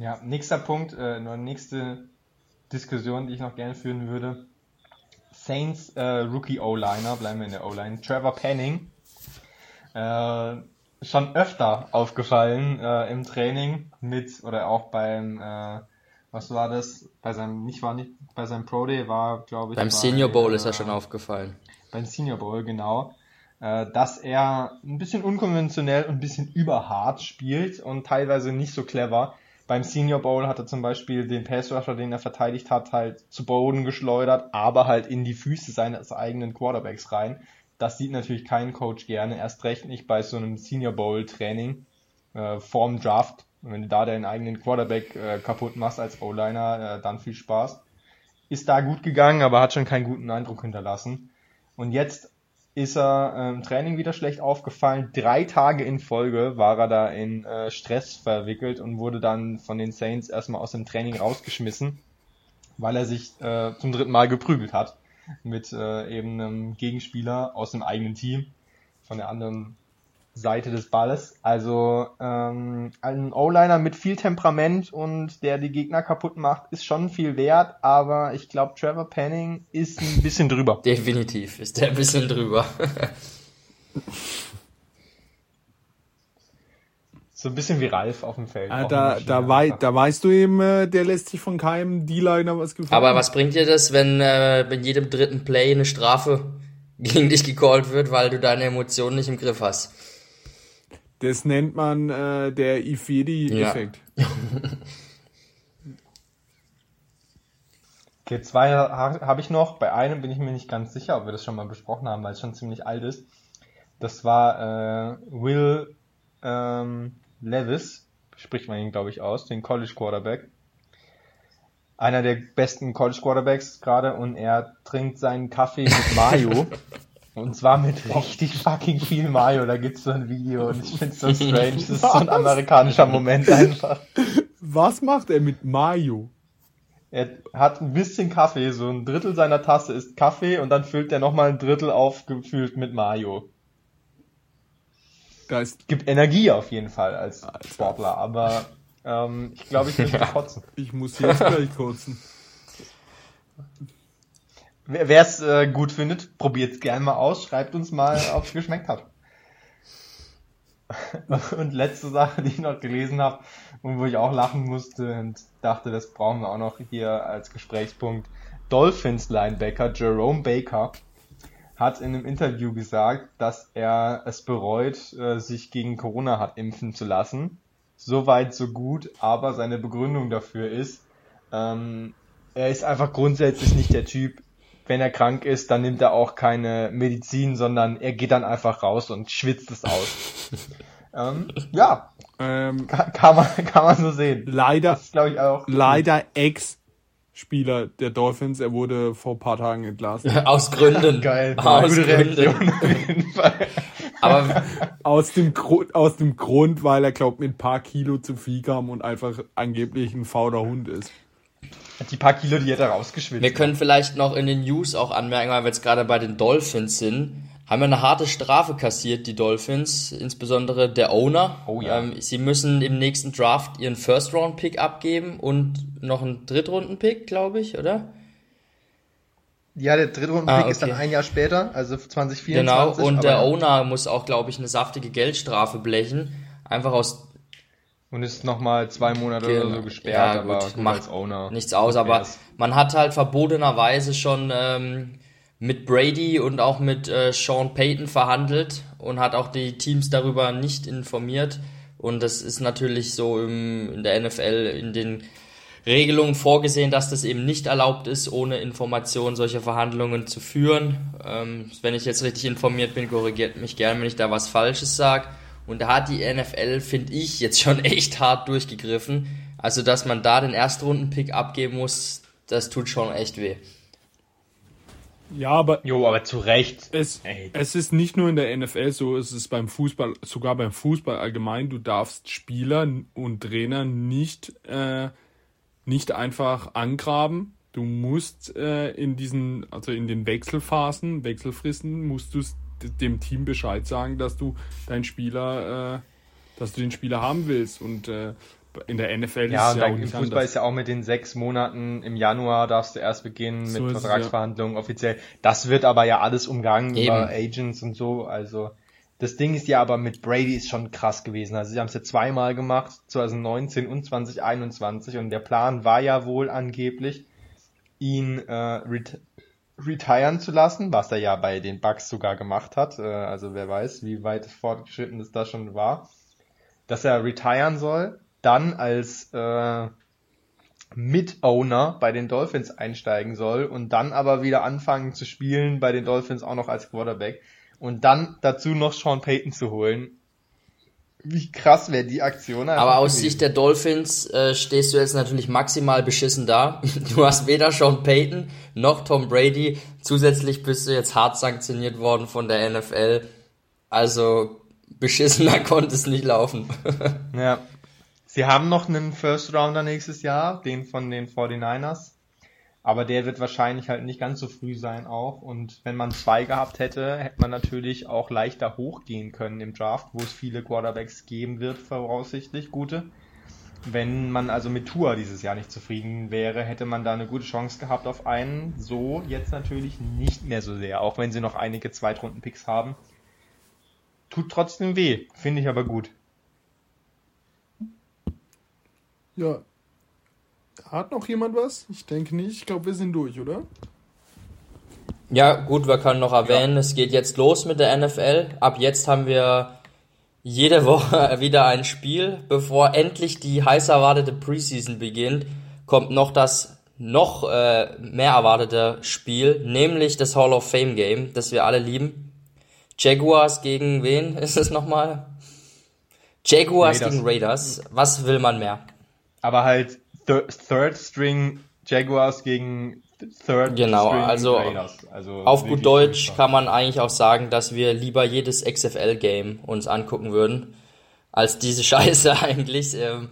Ja, nächster Punkt, äh, nur nächste Diskussion, die ich noch gerne führen würde. Saints äh, Rookie O-Liner, bleiben wir in der O-Line. Trevor Penning. Äh, schon öfter aufgefallen äh, im Training mit oder auch beim äh, was war das? Bei seinem nicht war nicht bei seinem Pro Day war glaube ich Beim bei, Senior Bowl ist äh, er schon aufgefallen. beim Senior Bowl, genau, äh, dass er ein bisschen unkonventionell und ein bisschen überhart spielt und teilweise nicht so clever. Beim Senior Bowl hat er zum Beispiel den Pass Rusher, den er verteidigt hat, halt zu Boden geschleudert, aber halt in die Füße seines eigenen Quarterbacks rein. Das sieht natürlich kein Coach gerne, erst recht nicht bei so einem Senior Bowl Training äh, vorm Draft. Und wenn du da deinen eigenen Quarterback äh, kaputt machst als O-Liner, äh, dann viel Spaß. Ist da gut gegangen, aber hat schon keinen guten Eindruck hinterlassen. Und jetzt ist er im Training wieder schlecht aufgefallen. Drei Tage in Folge war er da in äh, Stress verwickelt und wurde dann von den Saints erstmal aus dem Training rausgeschmissen, weil er sich äh, zum dritten Mal geprügelt hat mit äh, eben einem Gegenspieler aus dem eigenen Team von der anderen Seite des Balles. Also ähm, ein O-Liner mit viel Temperament und der die Gegner kaputt macht, ist schon viel wert, aber ich glaube, Trevor Penning ist ein bisschen drüber. Definitiv ist der ein bisschen drüber. So ein bisschen wie Ralf auf dem Feld. Ah, da, da, wei da weißt du eben, äh, der lässt sich von keinem D-Liner was gefallen. Aber was bringt dir das, wenn äh, bei jedem dritten Play eine Strafe gegen dich gecallt wird, weil du deine Emotionen nicht im Griff hast? Das nennt man äh, der Ifedi-Effekt. Okay, zwei ha habe ich noch. Bei einem bin ich mir nicht ganz sicher, ob wir das schon mal besprochen haben, weil es schon ziemlich alt ist. Das war äh, Will ähm, Levis, spricht man ihn, glaube ich, aus, den College Quarterback. Einer der besten College Quarterbacks gerade und er trinkt seinen Kaffee mit Mayo. und zwar mit richtig fucking viel Mayo. Da gibt's so ein Video und ich find's so strange. Das ist so ein amerikanischer Moment einfach. Was macht er mit Mayo? Er hat ein bisschen Kaffee, so ein Drittel seiner Tasse ist Kaffee und dann füllt er nochmal ein Drittel aufgefüllt mit Mayo. Da ist, Gibt Energie auf jeden Fall als Sportler, aber ähm, ich glaube, ich will kotzen. ich muss jetzt gleich kotzen. Wer es äh, gut findet, probiert es gerne mal aus, schreibt uns mal, ob es geschmeckt hat. Und letzte Sache, die ich noch gelesen habe und wo ich auch lachen musste und dachte, das brauchen wir auch noch hier als Gesprächspunkt. Dolphins Linebacker Jerome Baker hat in einem Interview gesagt, dass er es bereut, äh, sich gegen Corona hat impfen zu lassen. Soweit so gut, aber seine Begründung dafür ist, ähm, er ist einfach grundsätzlich nicht der Typ, wenn er krank ist, dann nimmt er auch keine Medizin, sondern er geht dann einfach raus und schwitzt es aus. ähm, ja, Ähm, kann, kann, man, kann man so sehen. leider, Das glaube ich auch. leider Ex-Spieler der Dolphins. Er wurde vor ein paar Tagen entlassen. Aus Gründen. Geil. Aus Gründen. auf jeden Fall. Aber Aus dem, Grund, aus dem Grund, weil er, glaubt, mit ein paar Kilo zu viel kam und einfach angeblich ein fauler Hund ist. Die paar Kilo, die hätte er rausgeschwitzt. wir können vielleicht noch in den News auch anmerken, weil wir jetzt gerade bei den Dolphins sind, haben wir eine harte Strafe kassiert, die Dolphins, insbesondere der Owner. Oh ja. Ähm, sie müssen im nächsten Draft ihren First-Round-Pick abgeben und noch einen Drittrunden-Pick, glaube ich, oder? Ja, der Drittrunden-Pick Ah, ist dann okay. ein Jahr später, also 2024. Genau, und der Owner muss auch, glaube ich, eine saftige Geldstrafe blechen. Einfach aus Und ist nochmal zwei Monate oder so gesperrt, Ja, aber gut, gut, macht als Owner. nichts aus, aber man hat halt verbotenerweise schon ähm, mit Brady und auch mit äh, Sean Payton verhandelt und hat auch die Teams darüber nicht informiert. Und das ist natürlich so im, in der NFL in den Regelungen vorgesehen, dass das eben nicht erlaubt ist, ohne Information solche Verhandlungen zu führen. Ähm, wenn ich jetzt richtig informiert bin, korrigiert mich gern, wenn ich da was Falsches sage. Und da hat die NFL, finde ich, jetzt schon echt hart durchgegriffen. Also, dass man da den Erstrunden-Pick abgeben muss, das tut schon echt weh. Ja, aber Jo, aber zu Recht. es, Ey. es ist nicht nur in der NFL so, es ist beim Fußball, sogar beim Fußball allgemein, du darfst Spieler und Trainer nicht, äh, nicht einfach angraben. Du musst äh, in diesen, also in den Wechselphasen, Wechselfristen, musst du dem Team Bescheid sagen, dass du deinen Spieler, äh, dass du den Spieler haben willst. Und äh, in der NFL Ja, ist es und ja da, auch im nicht Fußball anders. ist ja auch mit den sechs Monaten im Januar darfst du erst beginnen mit So es, Vertragsverhandlungen offiziell. Das wird aber ja alles umgangen Eben. über Agents und so. Also das Ding ist ja aber mit Brady ist schon krass gewesen. Also sie haben es ja zweimal gemacht, 2019 und 2021 und der Plan war ja wohl angeblich, ihn äh, retiren zu lassen, was er ja bei den Bucks sogar gemacht hat. Äh, also wer weiß, wie weit fortgeschritten es da schon war. Dass er retiren soll, dann als äh, Mitowner bei den Dolphins einsteigen soll und dann aber wieder anfangen zu spielen bei den Dolphins auch noch als Quarterback und dann dazu noch Sean Payton zu holen. Wie krass wäre die Aktion Aber aus gewesen. Sicht der Dolphins äh, stehst du jetzt natürlich maximal beschissen da. Du hast weder Sean Payton noch Tom Brady. Zusätzlich bist du jetzt hart sanktioniert worden von der NFL. Also beschissener konnte es nicht laufen. Ja. Sie haben noch einen First Rounder nächstes Jahr, den von den 49ers. Aber der wird wahrscheinlich halt nicht ganz so früh sein auch. Und wenn man zwei gehabt hätte, hätte man natürlich auch leichter hochgehen können im Draft, wo es viele Quarterbacks geben wird, voraussichtlich, gute. Wenn man also mit Tour dieses Jahr nicht zufrieden wäre, hätte man da eine gute Chance gehabt auf einen. So jetzt natürlich nicht mehr so sehr, auch wenn sie noch einige Zweitrunden-Picks haben. Tut trotzdem weh, finde ich aber gut. Ja. Hat noch jemand was? Ich denke nicht. Ich glaube, wir sind durch, oder? Ja, gut, wir können noch erwähnen, es geht jetzt los mit der NFL. Ab jetzt haben wir jede Woche wieder ein Spiel. Bevor endlich die heiß erwartete Preseason beginnt, kommt noch das noch äh, mehr erwartete Spiel, nämlich das Hall of Fame Game, das wir alle lieben. Jaguars gegen wen ist es nochmal? Jaguars Raiders. gegen Raiders. Was will man mehr? Aber halt Third String Jaguars gegen Third Genau, String also Raiders. Also Auf gut Deutsch kann man eigentlich auch sagen, dass wir lieber jedes XFL-Game uns angucken würden, als diese Scheiße eigentlich. Ähm,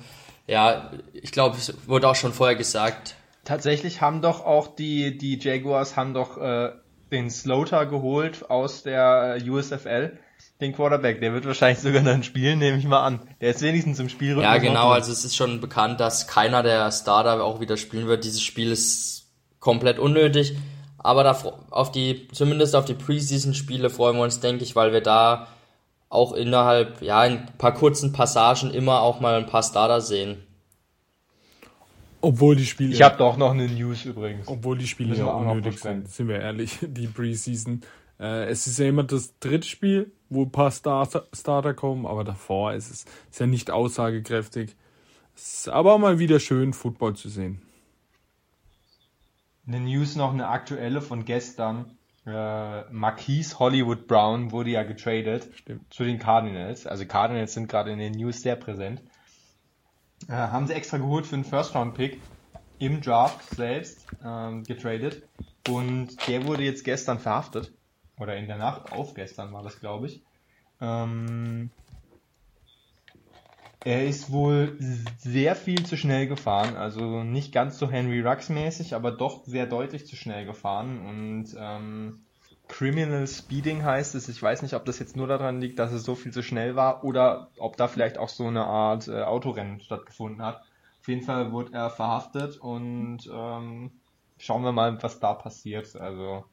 ja, ich glaube, es wurde auch schon vorher gesagt. Tatsächlich haben doch auch die, die Jaguars haben doch äh, den Slaughter geholt aus der äh, USFL, den Quarterback. Der wird wahrscheinlich sogar dann spielen, nehme ich mal an. Der ist wenigstens im Spiel. Ja, genau. Also es ist schon bekannt, dass keiner der Starter auch wieder spielen wird. Dieses Spiel ist komplett unnötig. Aber da auf die, zumindest auf die Preseason-Spiele freuen wir uns, denke ich, weil wir da auch innerhalb, ja, in ein paar kurzen Passagen immer auch mal ein paar Starter sehen. Obwohl die Spiele. Ich habe doch noch eine News übrigens. Obwohl die Spiele ja unnötig sind, sind wir ehrlich, die Preseason. Äh, es ist ja immer das dritte Spiel, wo ein paar Starter, Starter kommen, aber davor ist es ist ja nicht aussagekräftig. Es ist aber mal wieder schön, Football zu sehen. Eine News noch, eine aktuelle von gestern. Äh, Marquise Hollywood Brown wurde ja getradet Stimmt. zu den Cardinals. Also Cardinals sind gerade in den News sehr präsent. Äh, haben sie extra geholt für einen First-Round-Pick im Draft selbst ähm, getradet. Und der wurde jetzt gestern verhaftet. Oder in der Nacht auf gestern war das, glaube ich. Ähm, er ist wohl sehr viel zu schnell gefahren, also nicht ganz so Henry Rux mäßig, aber doch sehr deutlich zu schnell gefahren und ähm, Criminal Speeding heißt es. Ich weiß nicht, ob das jetzt nur daran liegt, dass es so viel zu schnell war oder ob da vielleicht auch so eine Art äh, Autorennen stattgefunden hat. Auf jeden Fall wurde er verhaftet und ähm, schauen wir mal, was da passiert. Also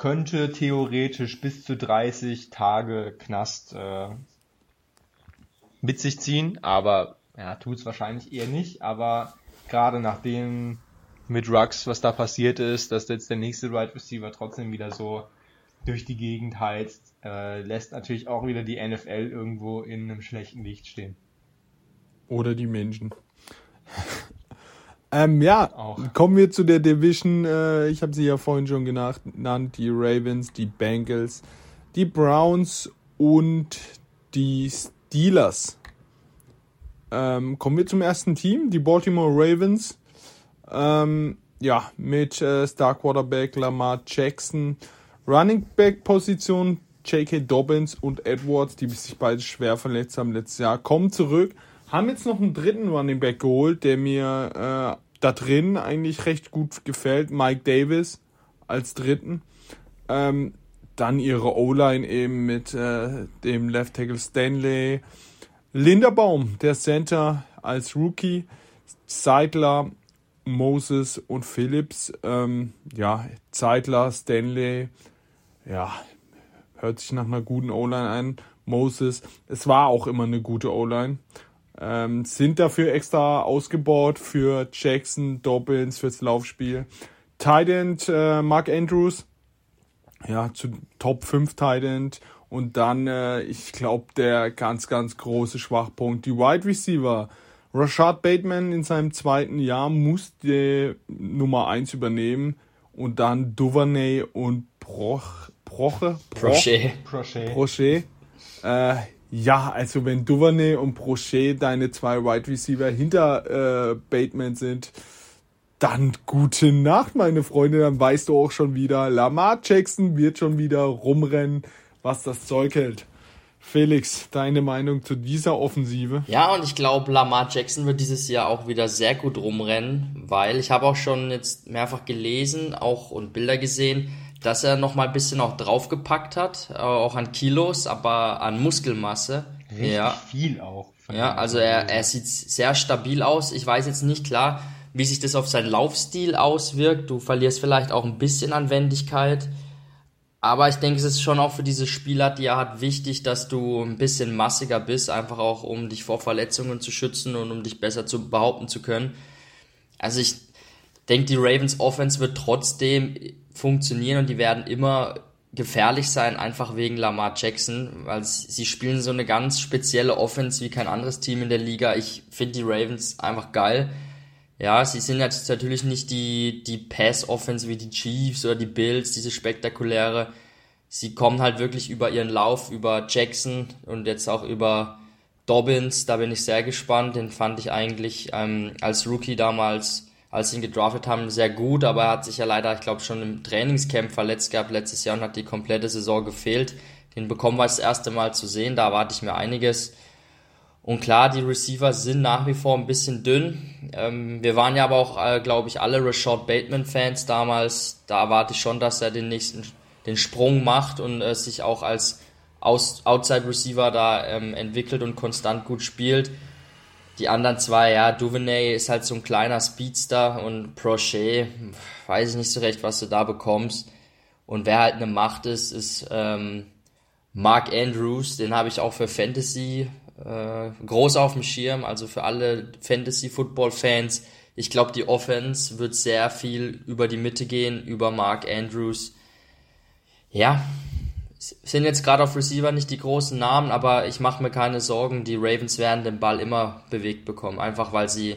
könnte theoretisch bis zu 30 Tage Knast äh, mit sich ziehen, aber ja, tut es wahrscheinlich eher nicht. Aber gerade nachdem mit Rux, was da passiert ist, dass jetzt der nächste Wide Receiver trotzdem wieder so durch die Gegend heizt, äh, lässt natürlich auch wieder die NFL irgendwo in einem schlechten Licht stehen. Oder die Menschen. Ähm, ja, auch. kommen wir zu der Division. Äh, ich habe sie ja vorhin schon genannt. Die Ravens, die Bengals, die Browns und die Steelers. Ähm, kommen wir zum ersten Team, die Baltimore Ravens. Ähm, ja, mit äh, Star Quarterback Lamar Jackson, Running Back Position J.K. Dobbins und Edwards, die sich beide schwer verletzt haben letztes Jahr, kommen zurück. Haben jetzt noch einen dritten Running Back geholt, der mir äh, da drin eigentlich recht gut gefällt. Mike Davis als dritten. Ähm, dann ihre O-Line eben mit äh, dem Left Tackle Stanley. Linderbaum, der Center als Rookie. Seidler Moses und Phillips. Ähm, ja, Zeitler, Stanley, ja, hört sich nach einer guten O-Line an. Moses, es war auch immer eine gute O-Line. Ähm, sind dafür extra ausgebaut für Jackson, Dobbins, fürs Laufspiel. Tight End äh, Mark Andrews, ja, zu Top 5 Tight End. Und dann, äh, ich glaube, der ganz, ganz große Schwachpunkt, die Wide Receiver. Rashad Bateman in seinem zweiten Jahr musste Nummer 1 übernehmen und dann Duvernay und Broch, Broche, Brochet. Brochet. Äh, ja, also wenn Duvernay und Brochet deine zwei Wide Receiver hinter äh, Bateman sind, dann gute Nacht, meine Freunde. Dann weißt du auch schon wieder, Lamar Jackson wird schon wieder rumrennen, was das Zeug hält. Felix, deine Meinung zu dieser Offensive? Ja, und ich glaube, Lamar Jackson wird dieses Jahr auch wieder sehr gut rumrennen, weil ich habe auch schon jetzt mehrfach gelesen, auch und Bilder gesehen, dass er noch mal ein bisschen auch draufgepackt hat, äh, auch an Kilos, aber an Muskelmasse. Richtig ja. viel auch. Ja, also er, er sieht sehr stabil aus. Ich weiß jetzt nicht klar, wie sich das auf seinen Laufstil auswirkt. Du verlierst vielleicht auch ein bisschen an Wendigkeit. Aber ich denke, es ist schon auch für diese Spieler, die er hat, wichtig, dass du ein bisschen massiger bist, einfach auch um dich vor Verletzungen zu schützen und um dich besser zu behaupten zu können. Also ich denke, die Ravens Offense wird trotzdem funktionieren und die werden immer gefährlich sein, einfach wegen Lamar Jackson, weil sie spielen so eine ganz spezielle Offense wie kein anderes Team in der Liga. Ich finde die Ravens einfach geil. Ja, sie sind jetzt natürlich nicht die, die Pass-Offense wie die Chiefs oder die Bills, diese spektakuläre. Sie kommen halt wirklich über ihren Lauf, über Jackson und jetzt auch über Dobbins. Da bin ich sehr gespannt. Den fand ich eigentlich ähm, als Rookie damals, als sie ihn gedraftet haben, sehr gut. Aber er hat sich ja leider, ich glaube, schon im Trainingscamp verletzt gehabt letztes Jahr und hat die komplette Saison gefehlt. Den bekommen wir das erste Mal zu sehen. Da erwarte ich mir einiges. Und klar, die Receiver sind nach wie vor ein bisschen dünn. Ähm, wir waren ja aber auch, äh, glaube ich, alle Rashad Bateman-Fans damals. Da erwarte ich schon, dass er den nächsten, den Sprung macht und äh, sich auch als Outside Receiver da ähm, entwickelt und konstant gut spielt. Die anderen zwei, ja, Duvernay ist halt so ein kleiner Speedster und Prochet, weiß ich nicht so recht, was du da bekommst. Und wer halt eine Macht ist, ist ähm, Mark Andrews, den habe ich auch für Fantasy äh, groß auf dem Schirm, also für alle Fantasy-Football-Fans. Ich glaube, die Offense wird sehr viel über die Mitte gehen, über Mark Andrews. Ja, sind jetzt gerade auf Receiver nicht die großen Namen, aber ich mache mir keine Sorgen, die Ravens werden den Ball immer bewegt bekommen, einfach weil sie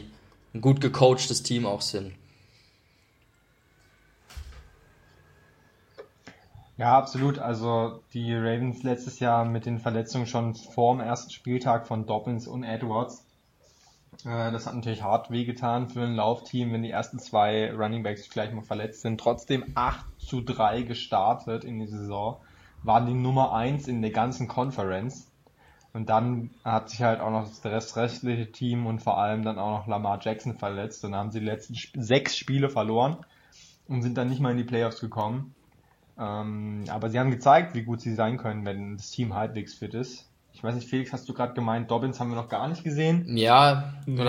ein gut gecoachtes Team auch sind. Ja, absolut. Also die Ravens letztes Jahr mit den Verletzungen schon vorm ersten Spieltag von Dobbins und Edwards. Äh, das hat natürlich hart wehgetan für ein Laufteam, wenn die ersten zwei Running Backs gleich mal verletzt sind. Trotzdem 8 zu 3 gestartet in die Saison. Waren die Nummer 1 in der ganzen Conference. Und dann hat sich halt auch noch das restliche Team und vor allem dann auch noch Lamar Jackson verletzt. Und dann haben sie die letzten sechs Spiele verloren und sind dann nicht mal in die Playoffs gekommen. Ähm, aber sie haben gezeigt, wie gut sie sein können, wenn das Team halbwegs fit ist. Ich weiß nicht, Felix, hast du gerade gemeint, Dobbins haben wir noch gar nicht gesehen? Ja, nee,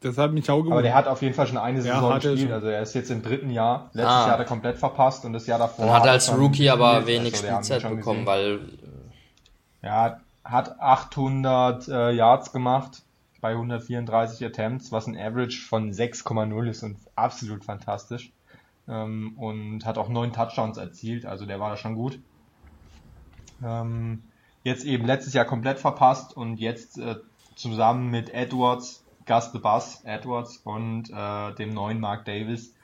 das hat mich auch gewundert. Aber der hat auf jeden Fall schon eine Saison ja, gespielt, also er ist jetzt im dritten Jahr. Letztes ah. Jahr hat er komplett verpasst und das Jahr davor. Dann hat er als Rookie aber wenig also, Spielzeit bekommen, gesehen. weil. Ja, hat 800 äh, Yards gemacht bei 134 Attempts, was ein Average von 6,0 ist und absolut fantastisch ähm, und hat auch neun Touchdowns erzielt, also der war da schon gut. Ähm, jetzt eben letztes Jahr komplett verpasst und jetzt äh, zusammen mit Edwards, Gus the Bus Edwards und äh, dem neuen Mark Davis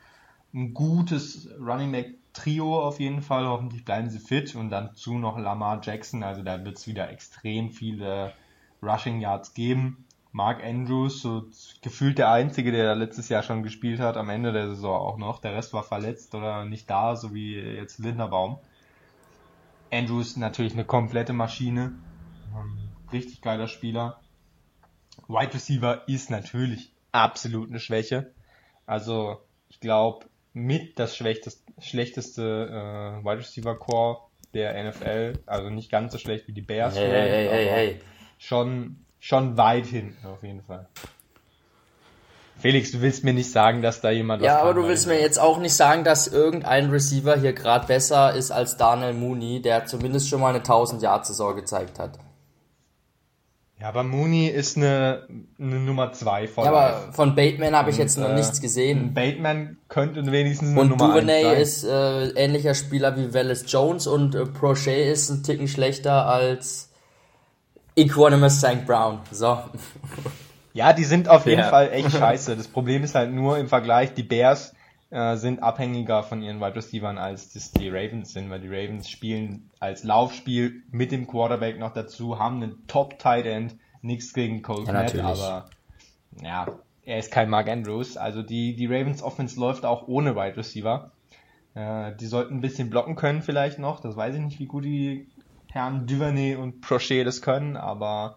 ein gutes Running Back Trio auf jeden Fall. Hoffentlich bleiben sie fit und dann zu noch Lamar Jackson. Also da wird es wieder extrem viele Rushing Yards geben. Mark Andrews, so gefühlt der Einzige, der letztes Jahr schon gespielt hat, am Ende der Saison auch noch. Der Rest war verletzt oder nicht da, so wie jetzt Linderbaum. Andrews natürlich eine komplette Maschine. Richtig geiler Spieler. Wide Receiver ist natürlich absolut eine Schwäche. Also ich glaube mit das schlechteste, schlechteste äh, Wide Receiver Core der NFL, also nicht ganz so schlecht wie die Bears. Hey, hey, hey, hey. Schon schon weit hinten auf jeden Fall. Felix, du willst mir nicht sagen, dass da jemand Ja, aber du willst mir jetzt auch nicht sagen, dass irgendein Receiver hier gerade besser ist als Daniel Mooney, der zumindest schon mal eine 1000 Yard Saison gezeigt hat. Ja, aber Mooney ist eine, eine Nummer 2 von. Ja, aber von Bateman habe ich jetzt noch äh, nichts gesehen. Bateman könnte wenigstens eine und Nummer Duvernay sein. ist äh, ähnlicher Spieler wie Wallace Jones und äh, Prochet ist ein Ticken schlechter als Equanimous St. Brown. So. Ja, die sind auf jeden ja. Fall echt scheiße. Das Problem ist halt nur im Vergleich, die Bears äh, sind abhängiger von ihren Wide Receivers als das die Ravens sind, weil die Ravens spielen als Laufspiel mit dem Quarterback noch dazu, haben einen Top Tight End, nichts gegen Cole ja, Kmet, aber ja, er ist kein Mark Andrews. Also die, die Ravens Offense läuft auch ohne Wide Receiver. Äh, die sollten ein bisschen blocken können vielleicht noch. Das weiß ich nicht, wie gut die Herrn Duvernay und Prochet das können, aber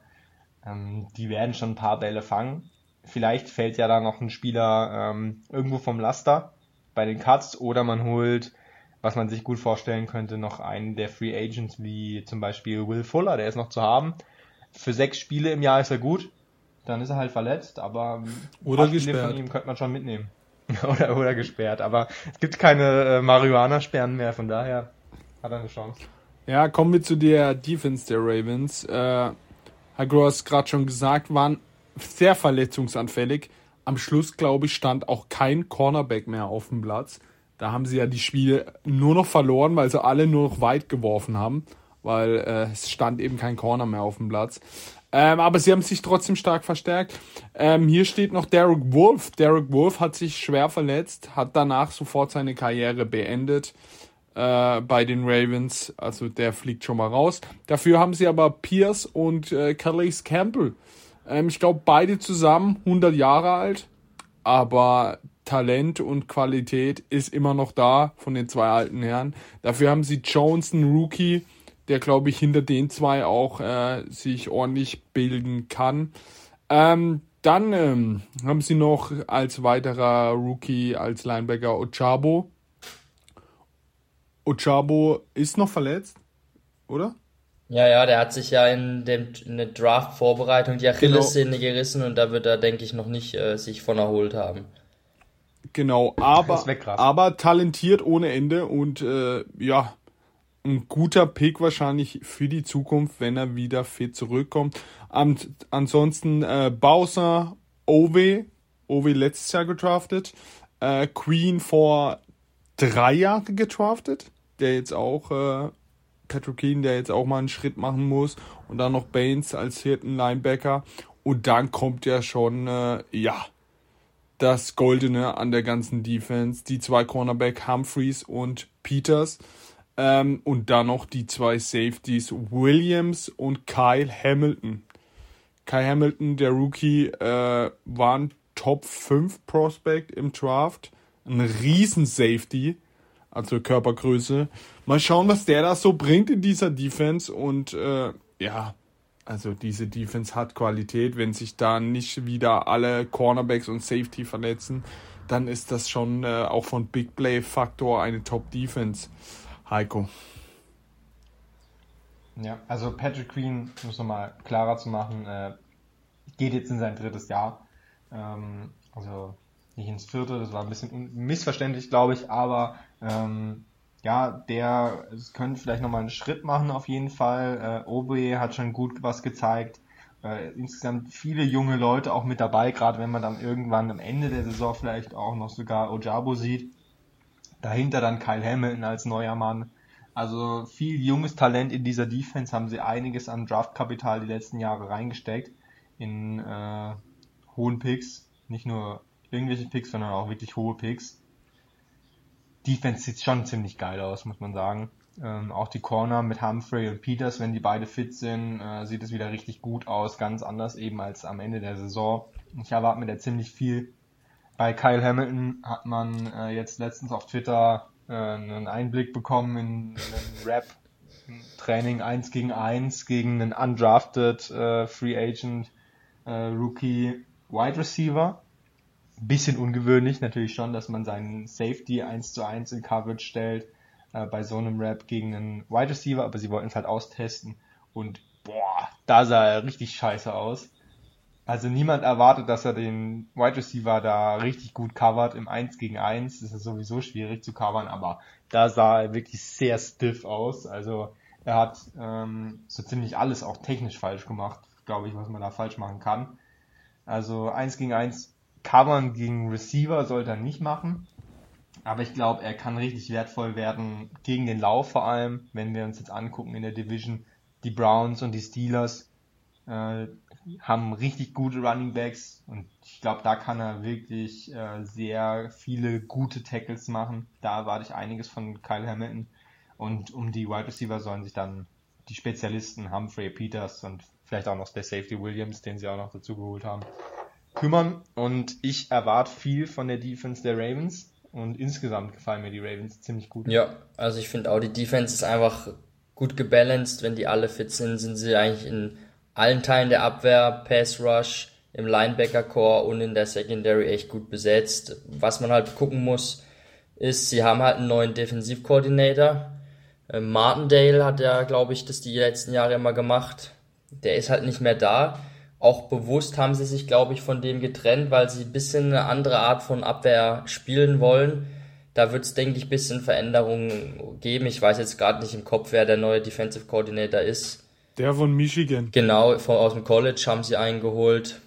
ähm, die werden schon ein paar Bälle fangen. Vielleicht fällt ja da noch ein Spieler ähm, irgendwo vom Laster bei den Cuts oder man holt, was man sich gut vorstellen könnte, noch einen der Free Agents wie zum Beispiel Will Fuller, der ist noch zu haben. Für sechs Spiele im Jahr ist er gut, dann ist er halt verletzt, aber oder Spiele von ihm könnte man schon mitnehmen. oder, oder gesperrt, aber es gibt keine äh, Marihuana-Sperren mehr, von daher hat er eine Chance. Ja, kommen wir zu der Defense der Ravens. Äh, Herr Gross gerade schon gesagt, waren sehr verletzungsanfällig. Am Schluss, glaube ich, stand auch kein Cornerback mehr auf dem Platz. Da haben sie ja die Spiele nur noch verloren, weil sie alle nur noch weit geworfen haben, weil äh, es stand eben kein Corner mehr auf dem Platz. Ähm, aber sie haben sich trotzdem stark verstärkt. Ähm, hier steht noch Derek Wolf. Derek Wolf hat sich schwer verletzt, hat danach sofort seine Karriere beendet äh, bei den Ravens. Also der fliegt schon mal raus. Dafür haben sie aber Pierce und äh, Calais Campbell. Ähm, ich glaube, beide zusammen 100 Jahre alt. Aber Talent und Qualität ist immer noch da von den zwei alten Herren. Dafür haben sie Jones, einen Rookie, der glaube ich hinter den zwei auch äh, sich ordentlich bilden kann. Ähm, dann ähm, haben sie noch als weiterer Rookie als Linebacker Ochabo. Ochabo ist noch verletzt, oder? Ja, ja, der hat sich ja in, dem, in der Draft-Vorbereitung die Achillessehne genau. gerissen und da wird er, denke ich, noch nicht äh, sich von erholt haben. Genau, aber, aber talentiert ohne Ende und äh, ja, ein guter Pick wahrscheinlich für die Zukunft, wenn er wieder fit zurückkommt. An, ansonsten äh, Bowser, Owe, Owe letztes Jahr gedraftet, äh, Queen vor drei Jahren gedraftet, der jetzt auch äh, Patrick Keen, der jetzt auch mal einen Schritt machen muss und dann noch Baines als vierten Linebacker und dann kommt ja schon äh, ja das Goldene an der ganzen Defense, die zwei Cornerback Humphreys und Peters ähm, und dann noch die zwei Safeties Williams und Kyle Hamilton. Kyle Hamilton, der Rookie, äh, war ein Top 5 Prospect im Draft. Ein riesen Safety, also Körpergröße. Mal schauen, was der da so bringt in dieser Defense. Und äh, ja, also diese Defense hat Qualität. Wenn sich da nicht wieder alle Cornerbacks und Safety verletzen, dann ist das schon äh, auch von Big Play Faktor eine Top Defense. Heiko. Ja, also Patrick Queen, um es nochmal klarer zu machen, äh, geht jetzt in sein drittes Jahr. Ähm, also nicht ins vierte, das war ein bisschen missverständlich, glaube ich, aber ähm, ja, der könnte vielleicht nochmal einen Schritt machen auf jeden Fall. Äh, Obe hat schon gut was gezeigt. Äh, insgesamt viele junge Leute auch mit dabei, gerade wenn man dann irgendwann am Ende der Saison vielleicht auch noch sogar Ojabo sieht. Dahinter dann Kyle Hamilton als neuer Mann. Also viel junges Talent in dieser Defense haben sie einiges an Draftkapital die letzten Jahre reingesteckt in äh, hohen Picks, nicht nur irgendwelche Picks, sondern auch wirklich hohe Picks. Defense sieht schon ziemlich geil aus, muss man sagen. Ähm, auch die Corner mit Humphrey und Peters, wenn die beide fit sind, äh, sieht es wieder richtig gut aus, ganz anders eben als am Ende der Saison. Ich erwarte mir da ziemlich viel bei Kyle Hamilton hat man äh, jetzt letztens auf Twitter äh, einen Einblick bekommen in einen Rap Training 1 gegen 1 gegen einen undrafted äh, Free Agent äh, Rookie Wide Receiver. Bisschen ungewöhnlich natürlich schon, dass man seinen Safety 1 zu 1 in Coverage stellt äh, bei so einem Rap gegen einen Wide Receiver, aber sie wollten es halt austesten und boah, da sah er richtig scheiße aus. Also niemand erwartet, dass er den Wide Receiver da richtig gut covert im 1 gegen 1. Das ist sowieso schwierig zu covern, aber da sah er wirklich sehr stiff aus. Also er hat ähm, so ziemlich alles auch technisch falsch gemacht, glaube ich, was man da falsch machen kann. Also 1 gegen 1 covern gegen Receiver sollte er nicht machen. Aber ich glaube, er kann richtig wertvoll werden gegen den Lauf vor allem, wenn wir uns jetzt angucken in der Division. Die Browns und die Steelers äh, haben richtig gute Running Backs und ich glaube, da kann er wirklich äh, sehr viele gute Tackles machen. Da erwarte ich einiges von Kyle Hamilton. Und um die Wide Receiver sollen sich dann die Spezialisten Humphrey, Peters und vielleicht auch noch der Safety Williams, den sie auch noch dazu geholt haben, kümmern. Und ich erwarte viel von der Defense der Ravens. Und insgesamt gefallen mir die Ravens ziemlich gut. Ja, also ich finde auch, die Defense ist einfach gut gebalanced. Wenn die alle fit sind, sind sie eigentlich in allen Teilen der Abwehr, Pass Rush, im Linebacker Core und in der Secondary echt gut besetzt. Was man halt gucken muss, ist, sie haben halt einen neuen Defensivkoordinator. Äh, Martindale hat ja, glaube ich, das die letzten Jahre immer gemacht. Der ist halt nicht mehr da. Auch bewusst haben sie sich, glaube ich, von dem getrennt, weil sie ein bisschen eine andere Art von Abwehr spielen wollen. Da wird es, denke ich, ein bisschen Veränderungen geben. Ich weiß jetzt gerade nicht im Kopf, wer der neue Defensive Coordinator ist. Der von Michigan. Genau, von, aus dem College haben sie eingeholt.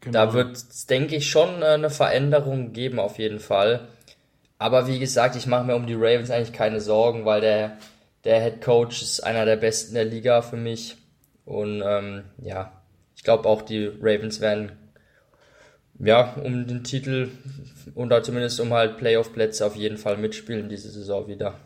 Genau. Da wird es, denke ich, schon eine Veränderung geben, auf jeden Fall. Aber wie gesagt, ich mache mir um die Ravens eigentlich keine Sorgen, weil der, der Head Coach ist einer der besten der Liga für mich. Und ähm, ja, ich glaube auch die Ravens werden ja um den Titel oder zumindest um halt Playoff-Plätze auf jeden Fall mitspielen diese Saison wieder.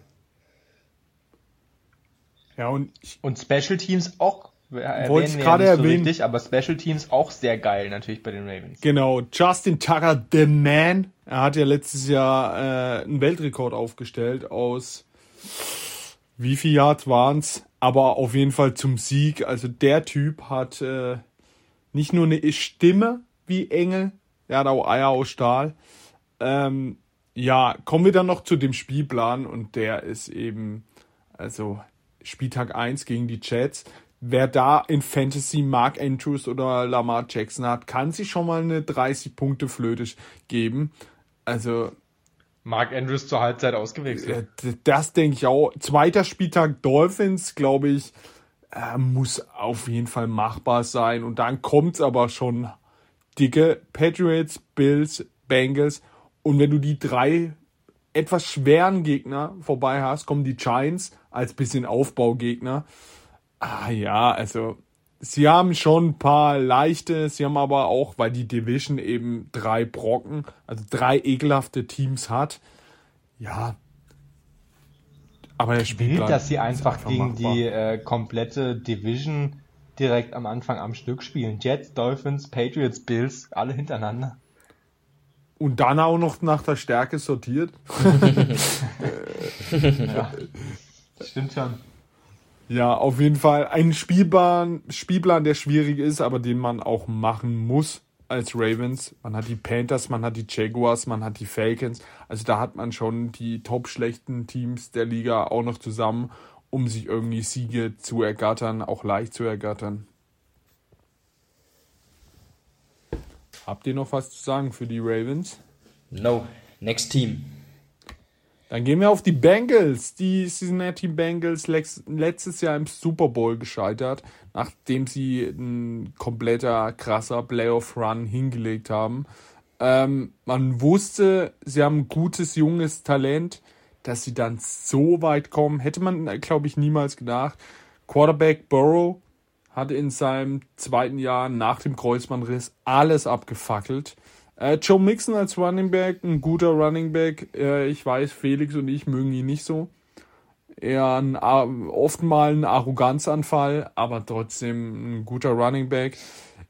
Ja, und, und Special Teams auch wollte ich gerade ja erwähnen. So richtig, aber Special Teams auch sehr geil natürlich bei den Ravens. Genau, Justin Tucker, the man. Er hat ja letztes Jahr äh, einen Weltrekord aufgestellt aus wie viel Yards waren's? aber auf jeden Fall zum Sieg. Also der Typ hat äh, nicht nur eine Stimme wie Engel, er hat auch Eier aus Stahl. Ähm, ja, kommen wir dann noch zu dem Spielplan und der ist eben, also Spieltag 1 gegen die Jets. Wer da in Fantasy Mark Andrews oder Lamar Jackson hat, kann sich schon mal eine 30-Punkte-Flöte geben. Also. Mark Andrews zur Halbzeit ausgewechselt. Äh, das denke ich auch. Zweiter Spieltag Dolphins, glaube ich, äh, muss auf jeden Fall machbar sein. Und dann kommt's aber schon dicke Patriots, Bills, Bengals. Und wenn du die drei etwas schweren Gegner vorbei hast, kommen die Giants als bisschen Aufbaugegner. Ah ja, also sie haben schon ein paar leichte, sie haben aber auch, weil die Division eben drei Brocken, also drei ekelhafte Teams hat. Ja. Aber der Spiel Wild, dass sie einfach, einfach gegen machbar. die äh, komplette Division direkt am Anfang am Stück spielen. Jets, Dolphins, Patriots, Bills, alle hintereinander. Und dann auch noch nach der Stärke sortiert. ja, stimmt schon. Ja, auf jeden Fall ein Spielplan, Spielplan, der schwierig ist, aber den man auch machen muss als Ravens. Man hat die Panthers, man hat die Jaguars, man hat die Falcons. Also da hat man schon die top schlechten Teams der Liga auch noch zusammen, um sich irgendwie Siege zu ergattern, auch leicht zu ergattern. Habt ihr noch was zu sagen für die Ravens? No. Next Team. Dann gehen wir auf die Bengals. Die Cincinnati Bengals letztes Jahr im Super Bowl gescheitert, nachdem sie ein kompletter krasser Playoff-Run hingelegt haben. Ähm, man wusste, sie haben ein gutes junges Talent, dass sie dann so weit kommen, hätte man, glaube ich, niemals gedacht. Quarterback Burrow hat in seinem zweiten Jahr nach dem Kreuzbandriss alles abgefackelt. Äh, Joe Mixon als Running Back, ein guter Running Back. Äh, ich weiß, Felix und ich mögen ihn nicht so. Eher ein, oft mal ein Arroganzanfall, aber trotzdem ein guter Running Back.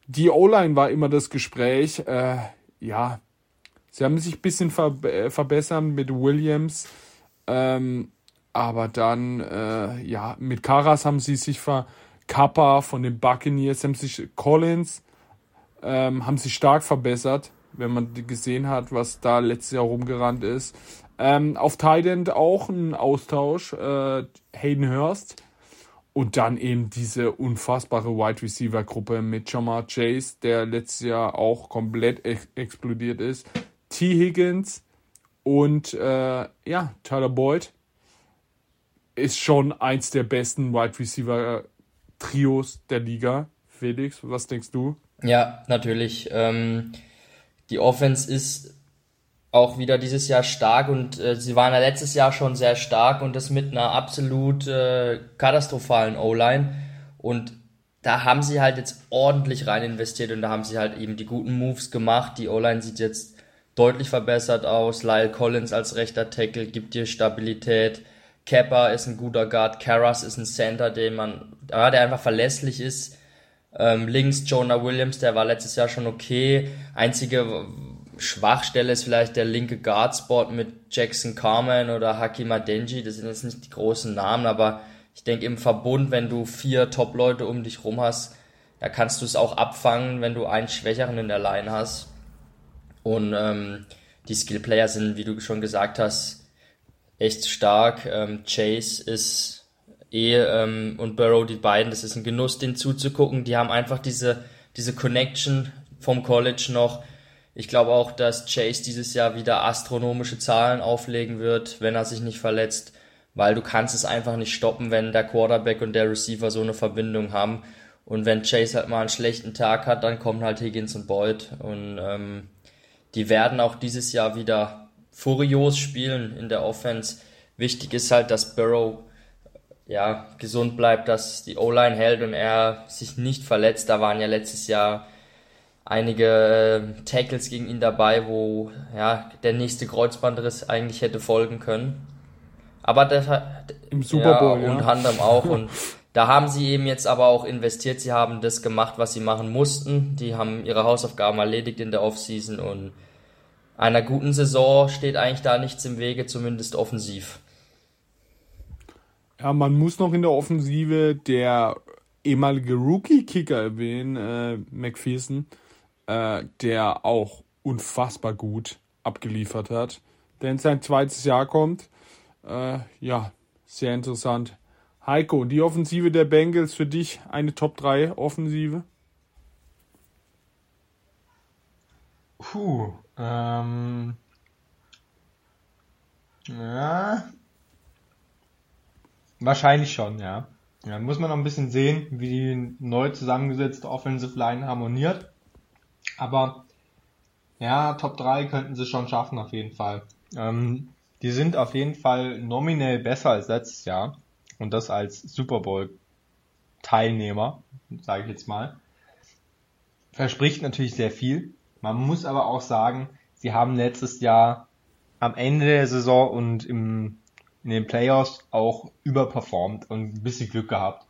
Die O-Line war immer das Gespräch. Äh, ja, sie haben sich ein bisschen ver äh, verbessert mit Williams. Ähm, aber dann, äh, ja, mit Karas haben sie sich ver Kappa von den Buccaneers, haben sich Collins, ähm, haben sich stark verbessert, wenn man gesehen hat, was da letztes Jahr rumgerannt ist. Ähm, auf Tident auch ein Austausch, äh, Hayden Hurst. Und dann eben diese unfassbare Wide Receiver Gruppe mit Jamar Chase, der letztes Jahr auch komplett ex explodiert ist. T. Higgins und äh, ja, Tyler Boyd ist schon eins der besten Wide Receiver Trios der Liga. Felix, was denkst du? Ja, natürlich. Ähm, die Offense ist auch wieder dieses Jahr stark und äh, sie waren ja letztes Jahr schon sehr stark und das mit einer absolut äh, katastrophalen O-Line. Und da haben sie halt jetzt ordentlich rein investiert und da haben sie halt eben die guten Moves gemacht. Die O-Line sieht jetzt deutlich verbessert aus. Lyle Collins als rechter Tackle gibt dir Stabilität. Kepper ist ein guter Guard, Karras ist ein Center, den man, ja, der einfach verlässlich ist. Ähm, links Jonah Williams, der war letztes Jahr schon okay. Einzige Schwachstelle ist vielleicht der linke Guard-Spot mit Jackson Carmen oder Hakim Adenji. Das sind jetzt nicht die großen Namen, aber ich denke im Verbund, wenn du vier Top-Leute um dich rum hast, da kannst du es auch abfangen, wenn du einen Schwächeren in der Line hast. Und ähm, die Skill-Player sind, wie du schon gesagt hast, echt stark. Ähm, Chase ist eh ähm, und Burrow, die beiden, das ist ein Genuss, den zuzugucken. Die haben einfach diese, diese Connection vom College noch. Ich glaube auch, dass Chase dieses Jahr wieder astronomische Zahlen auflegen wird, wenn er sich nicht verletzt, weil du kannst es einfach nicht stoppen, wenn der Quarterback und der Receiver so eine Verbindung haben. Und wenn Chase halt mal einen schlechten Tag hat, dann kommen halt Higgins und Boyd. Und ähm, die werden auch dieses Jahr wieder furios spielen in der Offense. Wichtig ist halt, dass Burrow ja, gesund bleibt, dass die O-Line hält und er sich nicht verletzt. Da waren ja letztes Jahr einige äh, Tackles gegen ihn dabei, wo ja, der nächste Kreuzbandriss eigentlich hätte folgen können. Aber der, im Super Bowl ja, unter anderem auch und da haben sie eben jetzt aber auch investiert. Sie haben das gemacht, was sie machen mussten. Die haben ihre Hausaufgaben erledigt in der Offseason und einer guten Saison steht eigentlich da nichts im Wege, zumindest offensiv. Ja, man muss noch in der Offensive der ehemalige Rookie-Kicker erwähnen, äh, McPherson, äh, der auch unfassbar gut abgeliefert hat, der in sein zweites Jahr kommt. Äh, ja, sehr interessant. Heiko, die Offensive der Bengals für dich eine Top 3 Offensive? Puh, ähm, ja, wahrscheinlich schon, ja. Ja, muss man noch ein bisschen sehen, wie die neu zusammengesetzte Offensive Line harmoniert. Aber ja, Top 3 könnten sie schon schaffen, auf jeden Fall. Ähm, die sind auf jeden Fall nominell besser als letztes Jahr. Und das als Super Bowl Teilnehmer, sage ich jetzt mal. Verspricht natürlich sehr viel. Man muss aber auch sagen, sie haben letztes Jahr am Ende der Saison und im, in den Playoffs auch überperformt und ein bisschen Glück gehabt.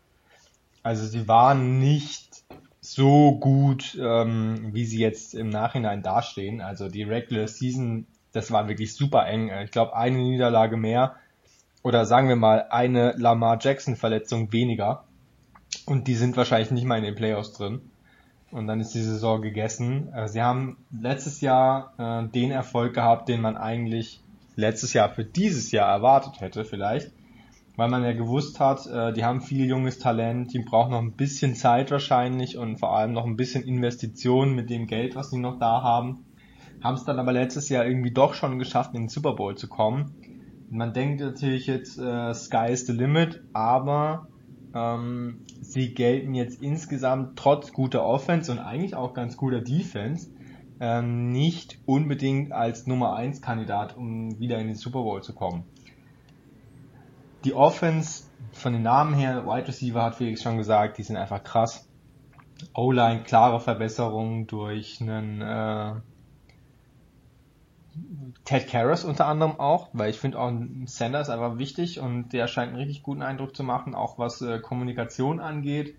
Also sie waren nicht so gut, ähm, wie sie jetzt im Nachhinein dastehen. Also die Regular Season, das war wirklich super eng. Ich glaube, eine Niederlage mehr oder sagen wir mal eine Lamar Jackson Verletzung weniger. Und die sind wahrscheinlich nicht mal in den Playoffs drin. Und dann ist die Saison gegessen. Äh, sie haben letztes Jahr äh, den Erfolg gehabt, den man eigentlich letztes Jahr für dieses Jahr erwartet hätte vielleicht. Weil man ja gewusst hat, äh, die haben viel junges Talent, die brauchen noch ein bisschen Zeit wahrscheinlich und vor allem noch ein bisschen Investitionen mit dem Geld, was sie noch da haben. Haben es dann aber letztes Jahr irgendwie doch schon geschafft, in den Super Bowl zu kommen. Man denkt natürlich jetzt, äh, Sky is the limit, aber ähm, sie gelten jetzt insgesamt trotz guter Offense und eigentlich auch ganz guter Defense ähm, nicht unbedingt als Nummer 1 Kandidat, um wieder in den Super Bowl zu kommen. Die Offense von den Namen her, Wide Receiver hat Felix schon gesagt, die sind einfach krass. O-Line, klare Verbesserung durch einen äh, Ted Karras unter anderem auch, weil ich finde auch Sanders einfach wichtig und der scheint einen richtig guten Eindruck zu machen, auch was äh, Kommunikation angeht.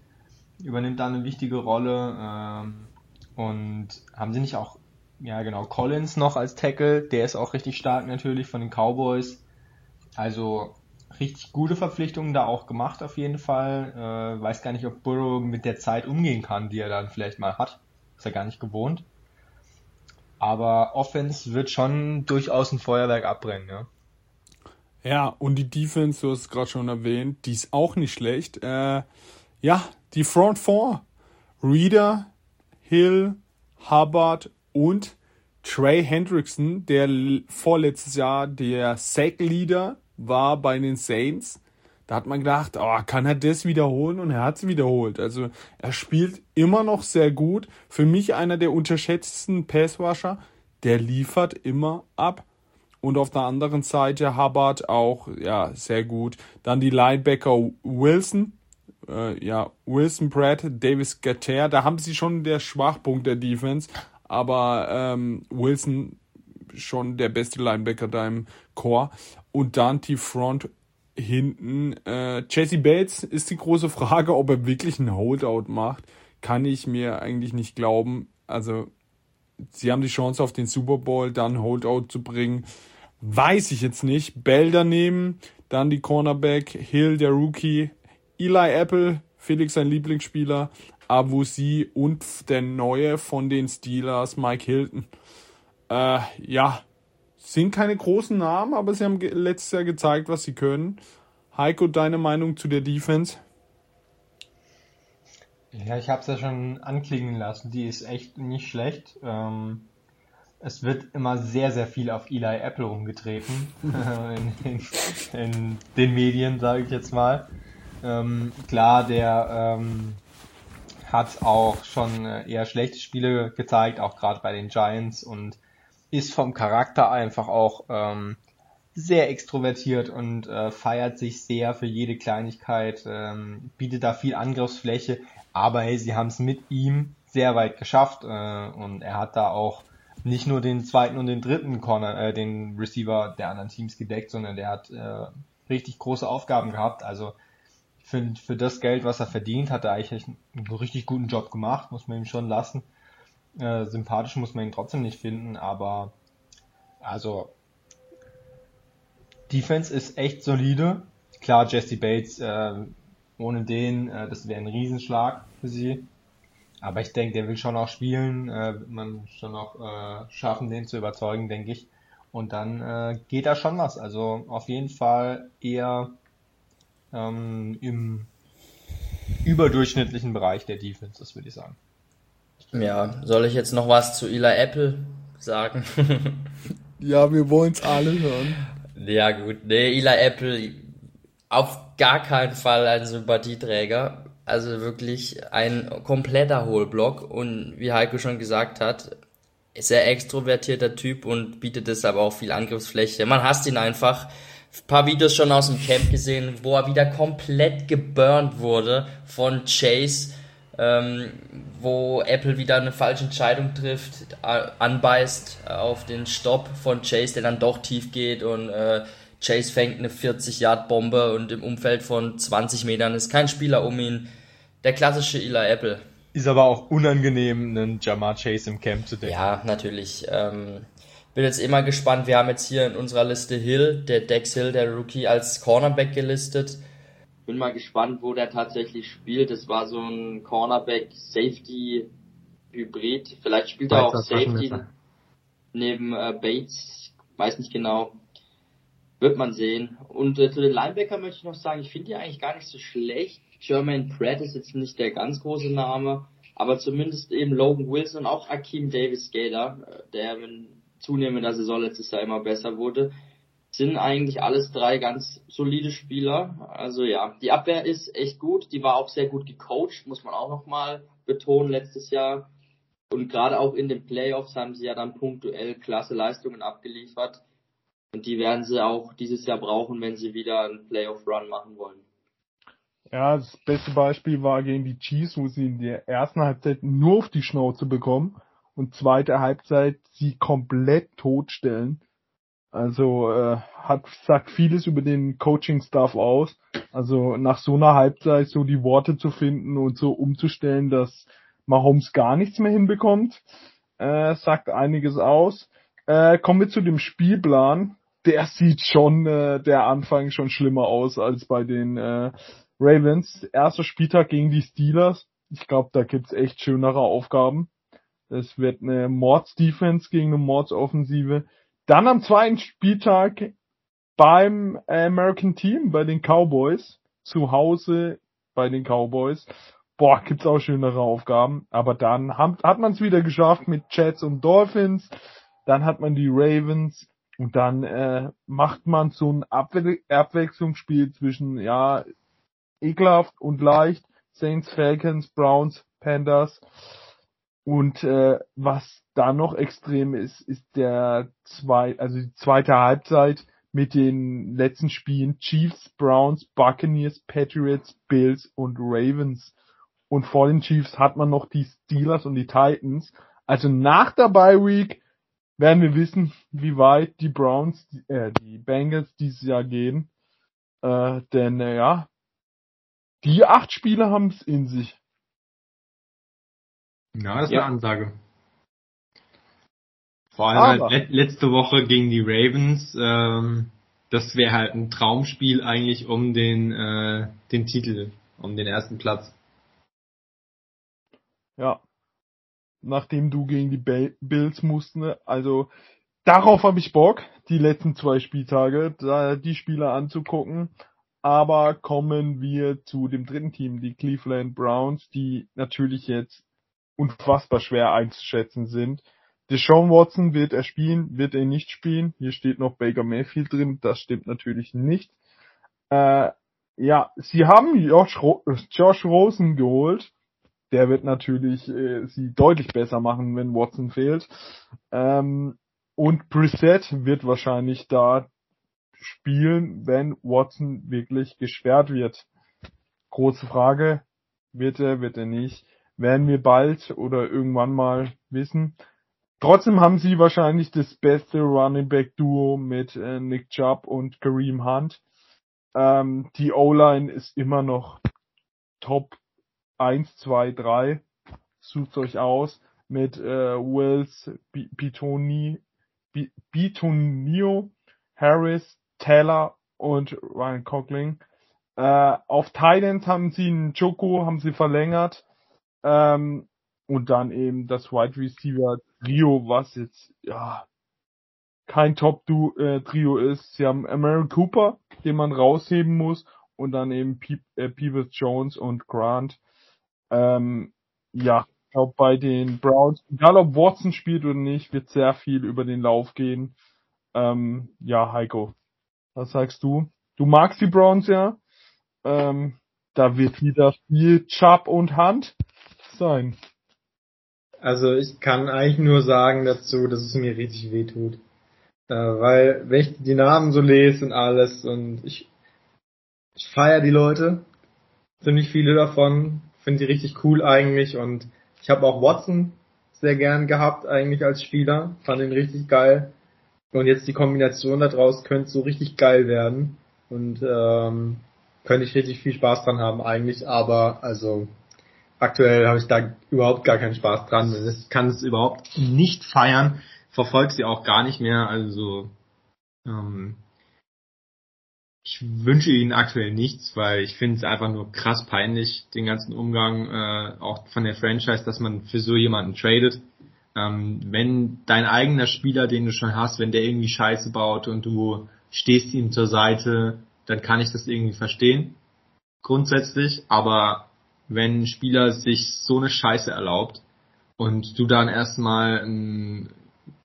Übernimmt da eine wichtige Rolle. Ähm, und haben sie nicht auch, ja genau, Collins noch als Tackle, der ist auch richtig stark natürlich von den Cowboys. Also richtig gute Verpflichtungen da auch gemacht auf jeden Fall. Äh, weiß gar nicht, ob Burrow mit der Zeit umgehen kann, die er dann vielleicht mal hat. Ist er gar nicht gewohnt. Aber Offense wird schon durchaus ein Feuerwerk abbrennen, ja. Ja, und die Defense, du hast es gerade schon erwähnt, die ist auch nicht schlecht. Äh, ja, die Front Four. Reader, Hill, Hubbard und Trey Hendrickson, der vorletztes Jahr der Sack-Leader war bei den Saints. Da hat man gedacht, oh, kann er das wiederholen? Und er hat es wiederholt. Also er spielt immer noch sehr gut. Für mich einer der unterschätzten Passwasher. Der liefert immer ab. Und auf der anderen Seite Hubbard auch, ja, sehr gut. Dann die Linebacker Wilson, äh, ja, Wilson, Brad, Davis Gatter. Da haben sie schon der Schwachpunkt der Defense. Aber ähm, Wilson schon der beste Linebacker da im Core. Und dann die Front hinten. Äh, Jesse Bates ist die große Frage, ob er wirklich einen Holdout macht. Kann ich mir eigentlich nicht glauben. Also, sie haben die Chance auf den Super Bowl, dann Holdout zu bringen. Weiß ich jetzt nicht. Bell daneben, dann die Cornerback, Hill, der Rookie, Eli Apple, Felix sein Lieblingsspieler, Avusi und der neue von den Steelers, Mike Hilton. Äh, ja, sind keine großen Namen, aber sie haben letztes Jahr gezeigt, was sie können. Heiko, deine Meinung zu der Defense? Ja, ich habe es ja schon anklingen lassen. Die ist echt nicht schlecht. Ähm, es wird immer sehr, sehr viel auf Eli Apple rumgetreten. in, in, in, den Medien, sage ich jetzt mal. Ähm, klar, der ähm, hat auch schon äh, eher schlechte Spiele gezeigt, auch gerade bei den Giants und ist vom Charakter einfach auch ähm, sehr extrovertiert und äh, feiert sich sehr für jede Kleinigkeit, ähm, bietet da viel Angriffsfläche, aber hey, sie haben es mit ihm sehr weit geschafft äh, und er hat da auch nicht nur den zweiten und den dritten Corner, äh, den Receiver der anderen Teams gedeckt, sondern der hat äh, richtig große Aufgaben gehabt. Also für, für das Geld, was er verdient, hat er eigentlich einen richtig guten Job gemacht, muss man ihm schon lassen. Äh, sympathisch muss man ihn trotzdem nicht finden, aber also Defense ist echt solide. klar, Jesse Bates, äh, ohne den, äh, das wäre ein Riesenschlag für sie. Aber ich denke, der will schon auch spielen, äh, wird man schon auch äh, schaffen, den zu überzeugen, denke ich. Und dann äh, geht da schon was. Also auf jeden Fall eher ähm, im überdurchschnittlichen Bereich der Defense, das würde ich sagen. Ja, soll ich jetzt noch was zu Eli Apple sagen? ja, wir wollen es alle hören. Ja, gut. Nee, Eli Apple auf gar keinen Fall ein Sympathieträger. Also wirklich ein kompletter Hohlblock und wie Heiko schon gesagt hat, sehr extrovertierter Typ und bietet deshalb auch viel Angriffsfläche. Man hasst ihn einfach. Ein paar Videos schon aus dem Camp gesehen, wo er wieder komplett geburnt wurde von Chase, ähm, wo Apple wieder eine falsche Entscheidung trifft, anbeißt auf den Stopp von Chase, der dann doch tief geht und äh, Chase fängt eine 40-Yard-Bombe und im Umfeld von 20 Metern ist kein Spieler um ihn. Der klassische Eli Apple. Ist aber auch unangenehm, einen Jamar Chase im Camp zu denken. Ja, natürlich. Ähm, bin jetzt immer gespannt. Wir haben jetzt hier in unserer Liste Hill, der Dex Hill, der Rookie, als Cornerback gelistet. Bin mal gespannt, wo der tatsächlich spielt. Das war so ein Cornerback-Safety-Hybrid. Vielleicht spielt er auch Safety neben äh, Bates. Weiß nicht genau. Wird man sehen. Und äh, zu den Linebacker möchte ich noch sagen, ich finde die eigentlich gar nicht so schlecht. Jermaine Pratt ist jetzt nicht der ganz große Name, aber zumindest eben Logan Wilson und auch Akeem Davis Gator, äh, der in zunehmender Saison letztes Jahr immer besser wurde, sind eigentlich alles drei ganz solide Spieler. Also ja, die Abwehr ist echt gut. Die war auch sehr gut gecoacht, muss man auch nochmal betonen letztes Jahr. Und gerade auch in den Playoffs haben sie ja dann punktuell klasse Leistungen abgeliefert. Und die werden sie auch dieses Jahr brauchen, wenn sie wieder einen Playoff-Run machen wollen. Ja, das beste Beispiel war gegen die Chiefs, wo sie in der ersten Halbzeit nur auf die Schnauze bekommen und zweite Halbzeit sie komplett totstellen. Also äh, hat sagt vieles über den Coaching-Staff aus. Also nach so einer Halbzeit so die Worte zu finden und so umzustellen, dass Mahomes gar nichts mehr hinbekommt, äh, sagt einiges aus. Äh, kommen wir zu dem Spielplan der sieht schon, äh, der Anfang schon schlimmer aus als bei den äh, Ravens. Erster Spieltag gegen die Steelers. Ich glaube, da gibt's echt schönere Aufgaben. Es wird eine Mords-Defense gegen eine Mords-Offensive. Dann am zweiten Spieltag beim American Team, bei den Cowboys, zu Hause bei den Cowboys. Boah, gibt's auch schönere Aufgaben. Aber dann hat, hat man es wieder geschafft mit Jets und Dolphins. Dann hat man die Ravens. Und dann äh, macht man so ein Abwe Abwechslungsspiel zwischen, ja, ekelhaft und leicht. Saints, Falcons, Browns, Panthers. Und äh, was da noch extrem ist, ist der zwei, also die zweite Halbzeit mit den letzten Spielen Chiefs, Browns, Buccaneers, Patriots, Bills und Ravens. Und vor den Chiefs hat man noch die Steelers und die Titans. Also nach der Bye Week werden wir wissen, wie weit die Browns, äh, die Bengals dieses Jahr gehen. Äh, denn äh, ja, die acht Spiele haben es in sich. Ja, das ist ja. eine Ansage. Vor allem halt let letzte Woche gegen die Ravens. Ähm, das wäre halt ein Traumspiel eigentlich um den äh, den Titel, um den ersten Platz. Ja, nachdem du gegen die Bills musst. Ne? Also darauf habe ich Bock, die letzten zwei Spieltage, da die Spieler anzugucken. Aber kommen wir zu dem dritten Team, die Cleveland Browns, die natürlich jetzt unfassbar schwer einzuschätzen sind. Deshaun Watson wird er spielen, wird er nicht spielen. Hier steht noch Baker Mayfield drin, das stimmt natürlich nicht. Äh, ja, sie haben Josh, Josh Rosen geholt der wird natürlich äh, sie deutlich besser machen, wenn Watson fehlt. Ähm, und Preset wird wahrscheinlich da spielen, wenn Watson wirklich gesperrt wird. Große Frage, wird er, wird er nicht, werden wir bald oder irgendwann mal wissen. Trotzdem haben sie wahrscheinlich das beste Running Back Duo mit äh, Nick Chubb und Kareem Hunt. Ähm, die O-Line ist immer noch top 1, 2, 3. Sucht euch aus mit äh, Wills, Bitoni, Bitonio, Harris, Taylor und Ryan Coughlin. Äh, auf Thailand haben sie einen Joko, haben sie verlängert. Ähm, und dann eben das Wide Receiver Trio, was jetzt, ja, kein Top-Trio äh, ist. Sie haben Aaron Cooper, den man rausheben muss. Und dann eben Pe äh, Peebles Jones und Grant. Ähm, ja, ich glaube bei den Browns, egal ob Watson spielt oder nicht, wird sehr viel über den Lauf gehen. Ähm, ja, Heiko, was sagst du? Du magst die Browns ja. Ähm, da wird wieder viel Chubb und Hand sein. Also ich kann eigentlich nur sagen dazu, dass es mir richtig weh tut. Äh, weil, wenn ich die Namen so lese und alles und ich, ich feiere die Leute, ziemlich viele davon, finde die richtig cool eigentlich und ich habe auch Watson sehr gern gehabt eigentlich als Spieler, fand ihn richtig geil. Und jetzt die Kombination daraus könnte so richtig geil werden und ähm, könnte ich richtig viel Spaß dran haben eigentlich, aber also aktuell habe ich da überhaupt gar keinen Spaß dran. Ich kann es überhaupt nicht feiern, verfolge sie auch gar nicht mehr, also ähm, ich wünsche ihnen aktuell nichts, weil ich finde es einfach nur krass peinlich, den ganzen Umgang äh, auch von der Franchise, dass man für so jemanden tradet. Ähm, wenn dein eigener Spieler, den du schon hast, wenn der irgendwie Scheiße baut und du stehst ihm zur Seite, dann kann ich das irgendwie verstehen. Grundsätzlich. Aber wenn ein Spieler sich so eine Scheiße erlaubt und du dann erstmal ein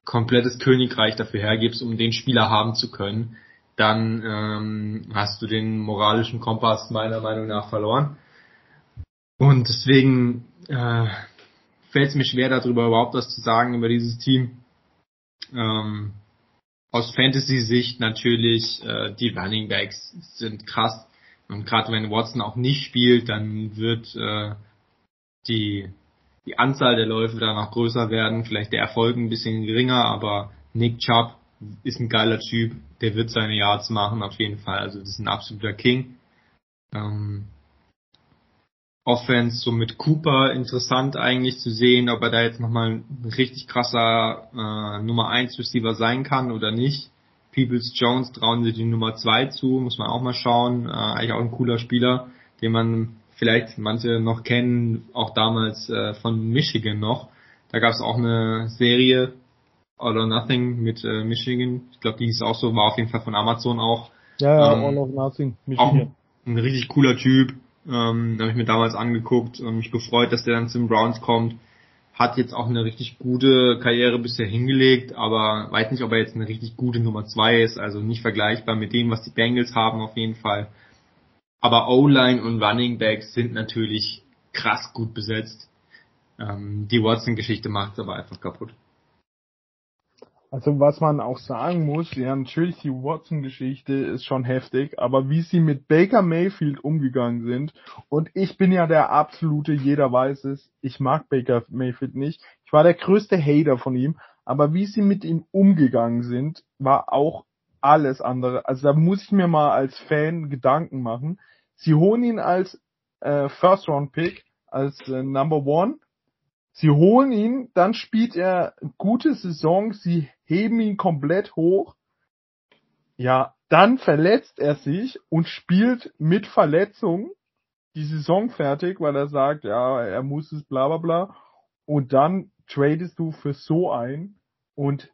komplettes Königreich dafür hergibst, um den Spieler haben zu können, dann ähm, hast du den moralischen Kompass meiner Meinung nach verloren. Und deswegen äh, fällt es mir schwer, darüber überhaupt was zu sagen über dieses Team. Ähm, aus Fantasy-Sicht natürlich, äh, die Running Backs sind krass. Und gerade wenn Watson auch nicht spielt, dann wird äh, die, die Anzahl der Läufe da noch größer werden, vielleicht der Erfolg ein bisschen geringer, aber Nick Chubb ist ein geiler Typ, der wird seine Yards machen, auf jeden Fall. Also das ist ein absoluter King. Ähm, Offense so mit Cooper interessant eigentlich zu sehen, ob er da jetzt nochmal ein richtig krasser äh, Nummer 1 Receiver sein kann oder nicht. Peoples Jones trauen sie die Nummer 2 zu, muss man auch mal schauen. Äh, eigentlich auch ein cooler Spieler, den man vielleicht manche noch kennen, auch damals äh, von Michigan noch. Da gab es auch eine Serie, All or Nothing mit äh, Michigan. Ich glaube, die hieß auch so, war auf jeden Fall von Amazon auch. Ja, ja, ähm, All or Nothing, Michigan. Auch ein richtig cooler Typ. Ähm, habe ich mir damals angeguckt und mich gefreut, dass der dann zum Browns kommt. Hat jetzt auch eine richtig gute Karriere bisher hingelegt, aber weiß nicht, ob er jetzt eine richtig gute Nummer zwei ist. Also nicht vergleichbar mit dem, was die Bengals haben auf jeden Fall. Aber O-Line und Running Backs sind natürlich krass gut besetzt. Ähm, die Watson-Geschichte macht es aber einfach kaputt. Also was man auch sagen muss, ja natürlich die Watson-Geschichte ist schon heftig, aber wie sie mit Baker Mayfield umgegangen sind und ich bin ja der absolute, jeder weiß es, ich mag Baker Mayfield nicht, ich war der größte Hater von ihm, aber wie sie mit ihm umgegangen sind, war auch alles andere. Also da muss ich mir mal als Fan Gedanken machen. Sie holen ihn als äh, First Round Pick, als äh, Number One Sie holen ihn, dann spielt er gute Saison, sie heben ihn komplett hoch. Ja, dann verletzt er sich und spielt mit Verletzung die Saison fertig, weil er sagt, ja, er muss es, bla bla bla. Und dann tradest du für so ein und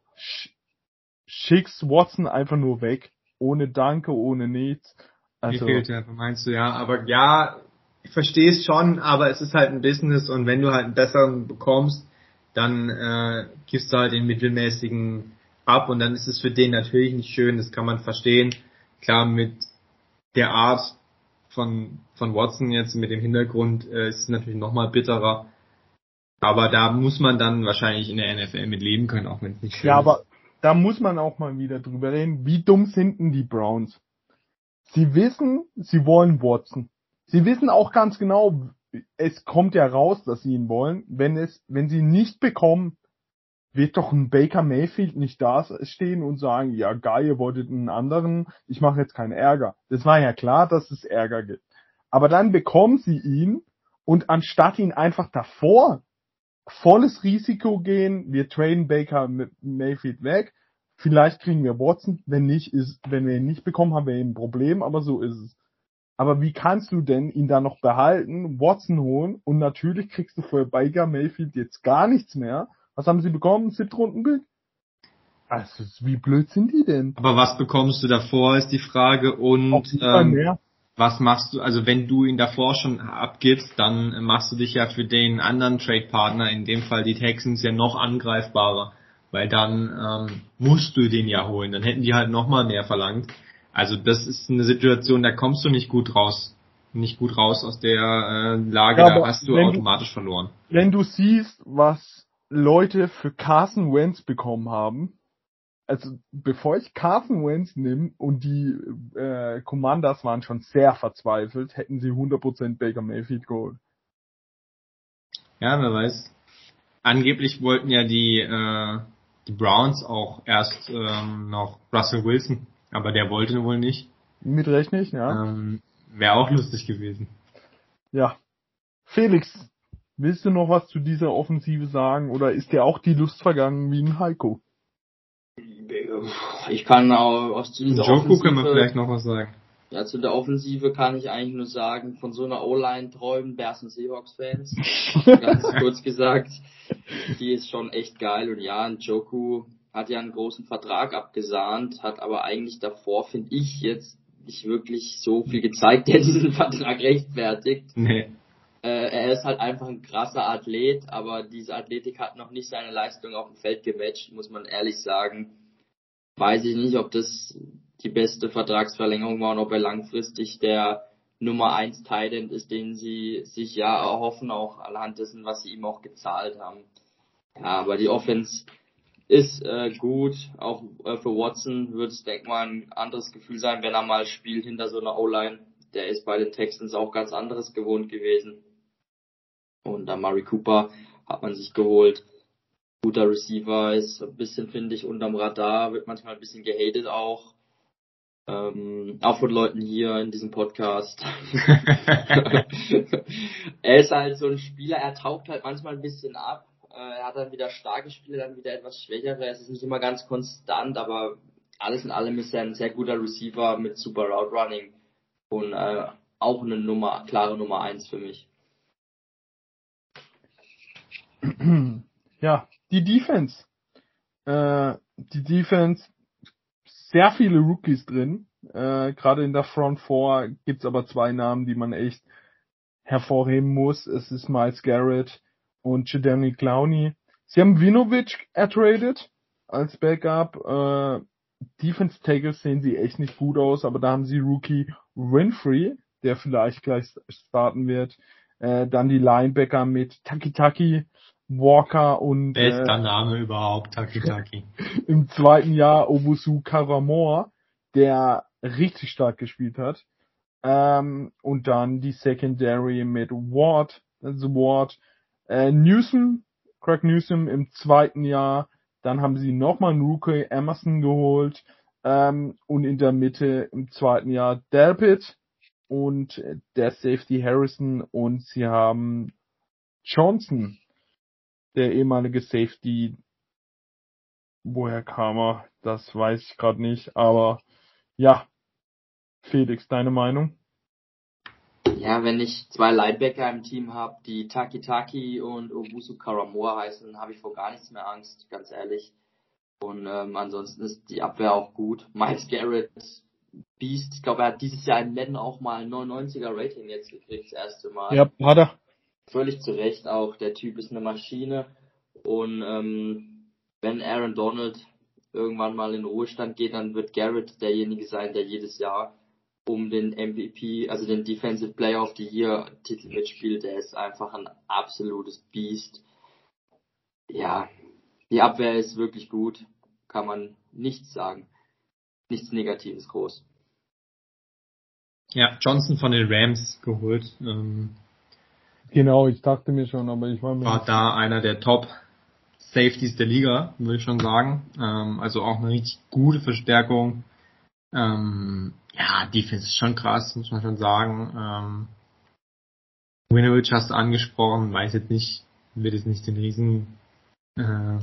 schickst Watson einfach nur weg. Ohne Danke, ohne nichts. Also, Wie fehlt ja, meinst du, ja. Aber ja, ich verstehe es schon, aber es ist halt ein Business und wenn du halt einen besseren bekommst, dann äh, gibst du halt den mittelmäßigen ab und dann ist es für den natürlich nicht schön, das kann man verstehen. Klar, mit der Art von, von Watson jetzt, mit dem Hintergrund, äh, ist es natürlich nochmal bitterer. Aber da muss man dann wahrscheinlich in der NFL mit leben können, auch wenn es nicht schön ja, ist. Ja, aber da muss man auch mal wieder drüber reden, wie dumm sind denn die Browns? Sie wissen, sie wollen Watson. Sie wissen auch ganz genau, es kommt ja raus, dass sie ihn wollen. Wenn es, wenn sie ihn nicht bekommen, wird doch ein Baker Mayfield nicht da stehen und sagen, ja geil, ihr wolltet einen anderen, ich mache jetzt keinen Ärger. Das war ja klar, dass es Ärger gibt. Aber dann bekommen sie ihn und anstatt ihn einfach davor volles Risiko gehen, wir traden Baker Mayfield weg, vielleicht kriegen wir Watson, wenn nicht ist, wenn wir ihn nicht bekommen, haben wir ein Problem, aber so ist es. Aber wie kannst du denn ihn dann noch behalten, Watson holen und natürlich kriegst du für Baker Mayfield jetzt gar nichts mehr. Was haben sie bekommen? Siebtrunden-Pick? Also, wie blöd sind die denn? Aber was bekommst du davor, ist die Frage. Und ähm, was machst du, also wenn du ihn davor schon abgibst, dann machst du dich ja für den anderen Trade-Partner, in dem Fall die Texans, ja noch angreifbarer. Weil dann ähm, musst du den ja holen. Dann hätten die halt nochmal mehr verlangt. Also das ist eine Situation, da kommst du nicht gut raus. Nicht gut raus aus der äh, Lage, Ja, da hast du wenn du- automatisch verloren. Wenn du siehst, was Leute für Carson Wentz bekommen haben, also bevor ich Carson Wentz nehme und die äh, Commanders waren schon sehr verzweifelt, hätten sie 100% Baker Mayfield geholt. Ja, wer weiß. Angeblich wollten ja die, äh, die Browns auch erst ähm, noch Russell Wilson, aber der wollte wohl nicht. Mitrechne ich, ja. Ähm, Wäre auch lustig gewesen. Ja. Felix, willst du noch was zu dieser Offensive sagen oder ist dir auch die Lust vergangen wie ein Heiko? Ich kann auch aus dieser Joku können wir Offensive- vielleicht noch was sagen. Ja, zu der Offensive kann ich eigentlich nur sagen, von so einer O-Line träumen Bears und Seahawks-Fans. Ganz kurz gesagt. Die ist schon echt geil. Und ja, Joku hat ja einen großen Vertrag abgesahnt, hat aber eigentlich davor, finde ich, jetzt nicht wirklich so viel gezeigt, der diesen Vertrag rechtfertigt. Nee. Äh, er ist halt einfach ein krasser Athlet, aber diese Athletik hat noch nicht seine Leistung auf dem Feld gematcht, muss man ehrlich sagen. Weiß ich nicht, ob das die beste Vertragsverlängerung war und ob er langfristig der Nummer 1 Titan ist, den sie sich ja erhoffen, auch anhand dessen, was sie ihm auch gezahlt haben. Ja, aber die Offense ist äh, gut. Auch äh, für Watson wird es, denke mal, ein anderes Gefühl sein, wenn er mal spielt hinter so einer O-Line. Der ist bei den Texans auch ganz anderes gewohnt gewesen. Und da Murray Cooper hat man sich geholt. Guter Receiver ist ein bisschen, finde ich, unterm Radar, wird manchmal ein bisschen gehatet auch. Ähm, auch von Leuten hier in diesem Podcast. er ist halt so ein Spieler, er taucht halt manchmal ein bisschen ab. Äh, er hat dann wieder starke Spiele, dann wieder etwas schwächere. Es ist nicht immer ganz konstant, aber alles in allem ist er ein sehr guter Receiver mit super Route Running und äh, auch eine Nummer, klare Nummer eins für mich. ja, die Defense. Äh, die Defense, sehr viele Rookies drin. Äh, Gerade in der Front Four gibt's aber zwei Namen, die man echt hervorheben muss. Es ist Miles Garrett und Jadani Clowney. Sie haben Vinovic ertradet als Backup. Äh, Defense Tackles sehen sie echt nicht gut aus, aber da haben sie Rookie Winfrey, der vielleicht gleich starten wird. Äh, dann die Linebacker mit Taki Taki, Walker und Bester äh, Name überhaupt, Taki Taki. im zweiten Jahr Obusu Karamor, der richtig stark gespielt hat. Ähm, und dann die Secondary mit Ward, also Ward, äh, Newsom, Craig Newsom im zweiten Jahr. Dann haben sie nochmal einen Rookie Emerson geholt. Ähm, und in der Mitte im zweiten Jahr Delpit und der Safety Harrison und sie haben Johnson, der ehemalige Safety. Woher kam er? Das weiß ich gerade nicht, aber ja. Felix, deine Meinung? Ja, wenn ich zwei Linebacker im Team habe, die Taki Taki und Obusu Karamor heißen, habe ich vor gar nichts mehr Angst, ganz ehrlich. Und ähm, ansonsten ist die Abwehr auch gut. Miles Garrett, Beast, ich glaube, er hat dieses Jahr in Madden auch mal ein 99er Rating jetzt gekriegt, das erste Mal. Ja, hat er. Völlig zu Recht auch. Der Typ ist eine Maschine. Und ähm, wenn Aaron Donald irgendwann mal in Ruhestand geht, dann wird Garrett derjenige sein, der jedes Jahr um den MVP, also den Defensive Player of the Year Titel mitspielt. Der ist einfach ein absolutes Biest. Ja, die Abwehr ist wirklich gut. Kann man nichts sagen. Nichts Negatives groß. Ja, Johnson von den Rams geholt. Ähm, Genau, ich dachte mir schon, aber ich war mir war da einer der Top Safeties der Liga, würde ich schon sagen. Ähm, also auch eine richtig gute Verstärkung. Ähm, ja, Defense ist schon krass, muss man schon sagen. Ähm, Winovich hast du angesprochen, weiß jetzt nicht, wird jetzt nicht den riesen äh,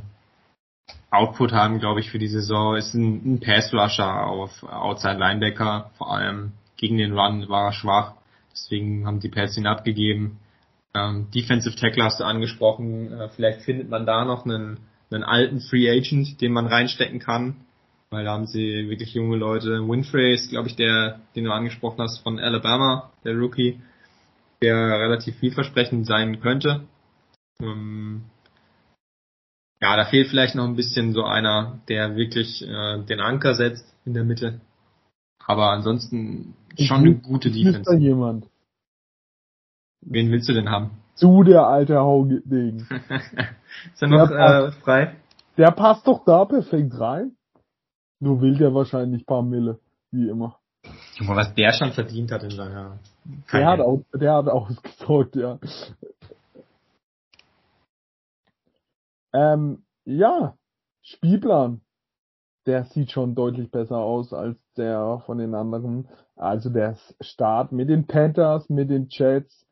Output haben, glaube ich, für die Saison. Ist ein, ein Pass-Rusher auf Outside Linebacker, vor allem gegen den Run war er schwach. Deswegen haben die Pats ihn abgegeben. Ähm, Defensive Tackle hast du angesprochen. Äh, vielleicht findet man da noch einen, einen alten Free Agent, den man reinstecken kann. Weil da haben sie wirklich junge Leute. Winfrey ist, glaube ich, der, den du angesprochen hast, von Alabama, der Rookie, der relativ vielversprechend sein könnte. Ähm, ja, da fehlt vielleicht noch ein bisschen so einer, der wirklich äh, den Anker setzt in der Mitte. Aber ansonsten schon eine gute Ist da Defense. jemand? Wen willst du denn haben? Zu der alte Hauding. Ist er noch äh, frei? Der passt doch da perfekt rein. Nur will der wahrscheinlich paar Mille, wie immer. Mal, was der schon verdient hat in seiner Der hat, auch, der hat ausgesorgt, ja. Ähm, ja, Spielplan. Der sieht schon deutlich besser aus als der von den anderen. Also der Start mit den Panthers, mit den Jets,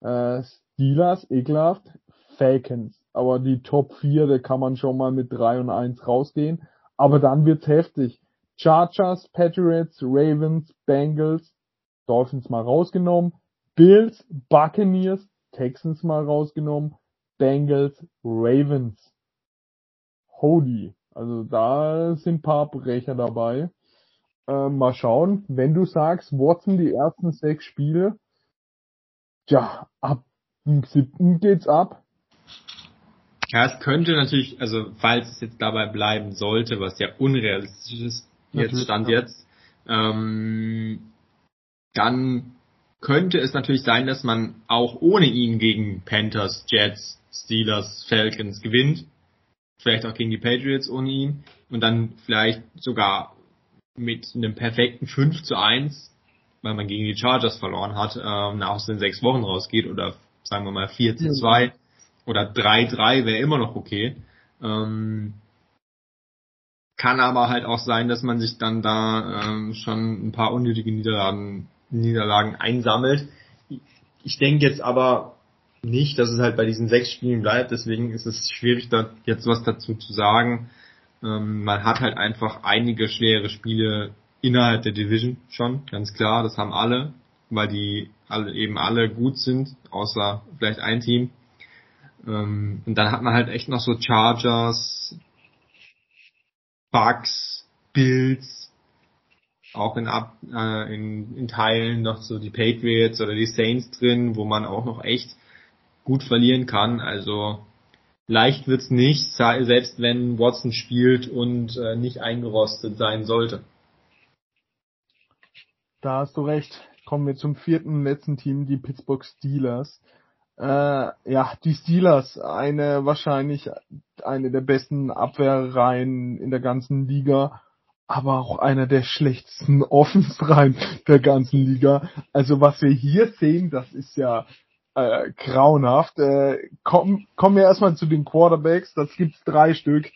äh, Steelers, ekelhaft, Falcons. Aber die Top 4, da kann man schon mal mit 3 und 1 rausgehen. Aber dann wird's heftig. Chargers, Patriots, Ravens, Bengals, Dolphins mal rausgenommen, Bills, Buccaneers, Texans mal rausgenommen, Bengals, Ravens. Holy. Also da sind paar Brecher dabei. Äh, mal schauen, wenn du sagst, Watson die ersten sechs Spiele, ja, ab dem siebten geht's ab. Ja, es könnte natürlich, also falls es jetzt dabei bleiben sollte, was ja unrealistisch ist, jetzt Natürlich, stand ja. jetzt, ähm, dann könnte es natürlich sein, dass man auch ohne ihn gegen Panthers, Jets, Steelers, Falcons gewinnt. Vielleicht auch gegen die Patriots ohne ihn. Und dann vielleicht sogar mit einem perfekten 5 zu 1, weil man gegen die Chargers verloren hat, ähm, nach den sechs Wochen rausgeht oder sagen wir mal 4 zu 2 oder 3-3 wäre immer noch okay. Ähm, kann aber halt auch sein, dass man sich dann da ähm, schon ein paar unnötige Niederlagen, Niederlagen einsammelt. Ich denke jetzt aber nicht, dass es halt bei diesen sechs Spielen bleibt, deswegen ist es schwierig, da jetzt was dazu zu sagen. Ähm, man hat halt einfach einige schwere Spiele innerhalb der Division schon, ganz klar, das haben alle, weil die alle eben alle gut sind, außer vielleicht ein Team. Ähm, und dann hat man halt echt noch so Chargers, Bucks, Bills, auch in, Ab äh, in, in Teilen noch so die Patriots oder die Saints drin, wo man auch noch echt gut verlieren kann. Also leicht wird's nicht, se- selbst wenn Watson spielt und äh, nicht eingerostet sein sollte. Da hast du recht. Kommen wir zum vierten letzten Team, die Pittsburgh Steelers. Äh, ja, die Steelers, eine wahrscheinlich eine der besten Abwehrreihen in der ganzen Liga, aber auch einer der schlechtesten Offensreihen der ganzen Liga. Also was wir hier sehen, das ist ja äh, grauenhaft. Äh, komm, kommen wir erstmal zu den Quarterbacks. Das gibt's drei Stück.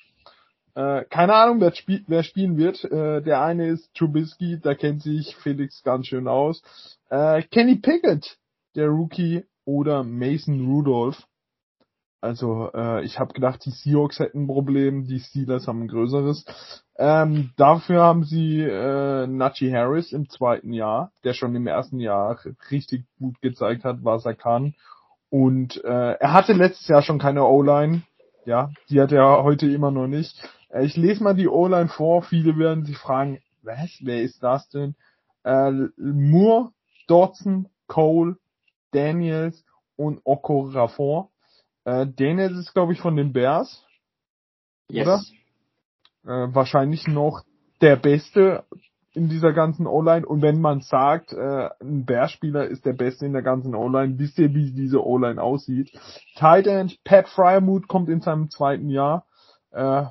Äh, keine Ahnung, wer, spiel, wer spielen wird. Äh, der eine ist Trubisky, da kennt sich Felix ganz schön aus. Äh, Kenny Pickett, der Rookie, oder Mason Rudolph. Also äh, ich habe gedacht, die Seahawks hätten ein Problem, die Steelers haben ein größeres. Ähm, dafür haben sie äh, Najee Harris im zweiten Jahr, der schon im ersten Jahr richtig gut gezeigt hat, was er kann. Und äh, er hatte letztes Jahr schon keine O-Line. Ja, die hat er heute immer noch nicht. Äh, ich lese mal die O-Line vor. Viele werden sich fragen, was, wer ist das denn? Äh, Moore, Dodson, Cole, Daniels und Okorafor. Äh, Daniels ist, glaube ich, von den Bears. Oder? Äh, wahrscheinlich noch der Beste in dieser ganzen O-Line. Und wenn man sagt, äh, ein Bears-Spieler ist der Beste in der ganzen O-Line, wisst ihr, wie diese O-Line aussieht. Tight End, Pat Fryermuth kommt in seinem zweiten Jahr. Äh,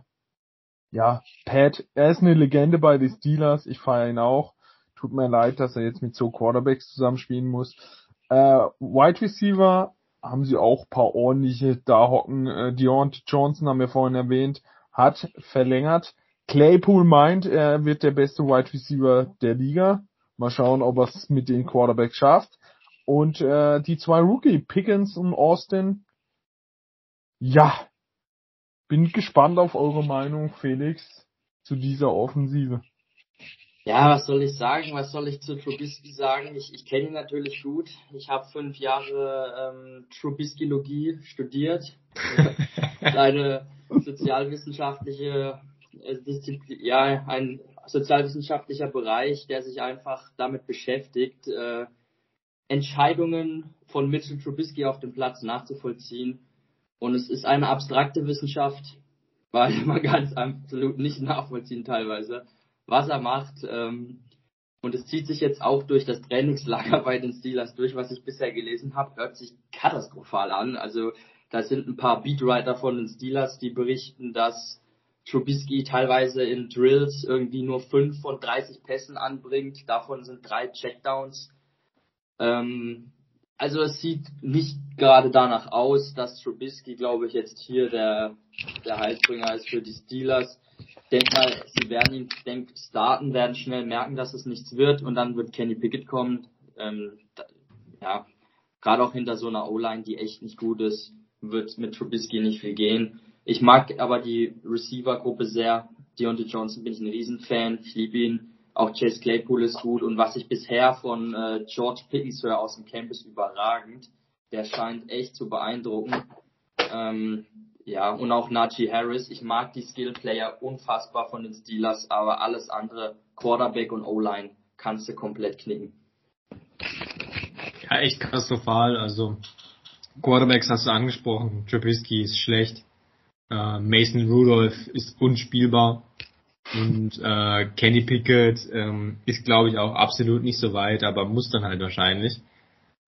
ja, Pat, er ist eine Legende bei den Steelers. Ich feiere ihn auch. Tut mir leid, dass er jetzt mit so Quarterbacks zusammenspielen muss. Äh, Wide Receiver haben sie auch paar ordentliche da hocken. Äh, Deontay Johnson haben wir vorhin erwähnt, hat verlängert. Claypool meint, er wird der beste Wide Receiver der Liga. Mal schauen, ob er es mit den Quarterbacks schafft. Und äh, die zwei Rookie, Pickens und Austin. Ja, bin gespannt auf eure Meinung, Felix, zu dieser Offensive. Ja, was soll ich sagen? Was soll ich zu Trubisky sagen? Ich, ich kenne ihn natürlich gut. Ich habe fünf Jahre ähm, Trubiskologie studiert. Eine sozialwissenschaftliche äh, Disziplin, ja, ein sozialwissenschaftlicher Bereich, der sich einfach damit beschäftigt, äh, Entscheidungen von Mitchell Trubisky auf dem Platz nachzuvollziehen. Und es ist eine abstrakte Wissenschaft, weil man es absolut nicht nachvollziehen teilweise was er macht. Ähm, und es zieht sich jetzt auch durch das Trainingslager bei den Steelers durch, was ich bisher gelesen habe, hört sich katastrophal an. Also da sind ein paar Beatwriter von den Steelers, die berichten, dass Trubisky teilweise in Drills irgendwie nur 5 von 30 Pässen anbringt. Davon sind drei Checkdowns. Ähm, also es sieht nicht gerade danach aus, dass Trubisky, glaube ich, jetzt hier der, der Heilsbringer ist für die Steelers denke mal, sie werden ihn, denk, starten, werden schnell merken, dass es nichts wird und dann wird Kenny Pickett kommen. Ähm, da, ja, gerade auch hinter so einer O-Line, die echt nicht gut ist, wird mit Trubisky nicht viel gehen. Ich mag aber die Receiver-Gruppe sehr. Deontay Johnson bin ich ein Riesenfan. Ich liebe ihn. Auch Chase Claypool ist gut. Und was ich bisher von äh, George Pickens höre aus dem Camp ist überragend. Der scheint echt zu beeindrucken. Ähm, ja, und auch Najee Harris. Ich mag die Skill-Player unfassbar von den Steelers, aber alles andere, Quarterback und O-Line, kannst du komplett knicken. Ja, echt katastrophal. Also, Quarterbacks hast du angesprochen. Trubisky ist schlecht. Äh, Mason Rudolph ist unspielbar. Und äh, Kenny Pickett ähm, ist, glaube ich, auch absolut nicht so weit, aber muss dann halt wahrscheinlich.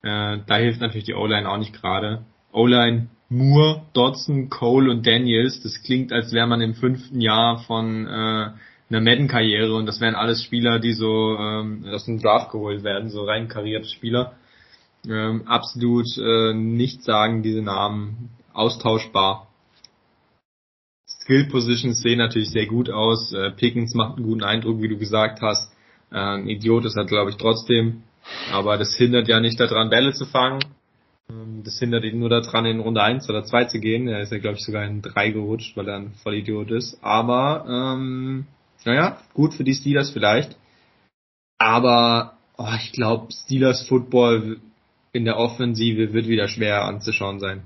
Äh, da hilft natürlich die O-Line auch nicht gerade. O-Line Moore, Dodson, Cole und Daniels. Das klingt, als wäre man im fünften Jahr von äh, einer Madden-Karriere und das wären alles Spieler, die so ähm, aus dem Draft geholt werden, so rein karierte Spieler. Ähm, absolut äh, nicht sagen, diese Namen austauschbar. Skill Positions sehen natürlich sehr gut aus. Äh, Pickens macht einen guten Eindruck, wie du gesagt hast. Äh, ein Idiot ist er, glaube ich, trotzdem. Aber das hindert ja nicht daran, Bälle zu fangen. Ähm, das hindert ihn nur daran, in Runde 1 oder 2 zu gehen. Er ist ja, glaube ich, sogar in 3 gerutscht, weil er ein Vollidiot ist. Aber, ähm, naja, gut für die Steelers vielleicht. Aber oh, ich glaube, Steelers Football in der Offensive wird wieder schwer anzuschauen sein.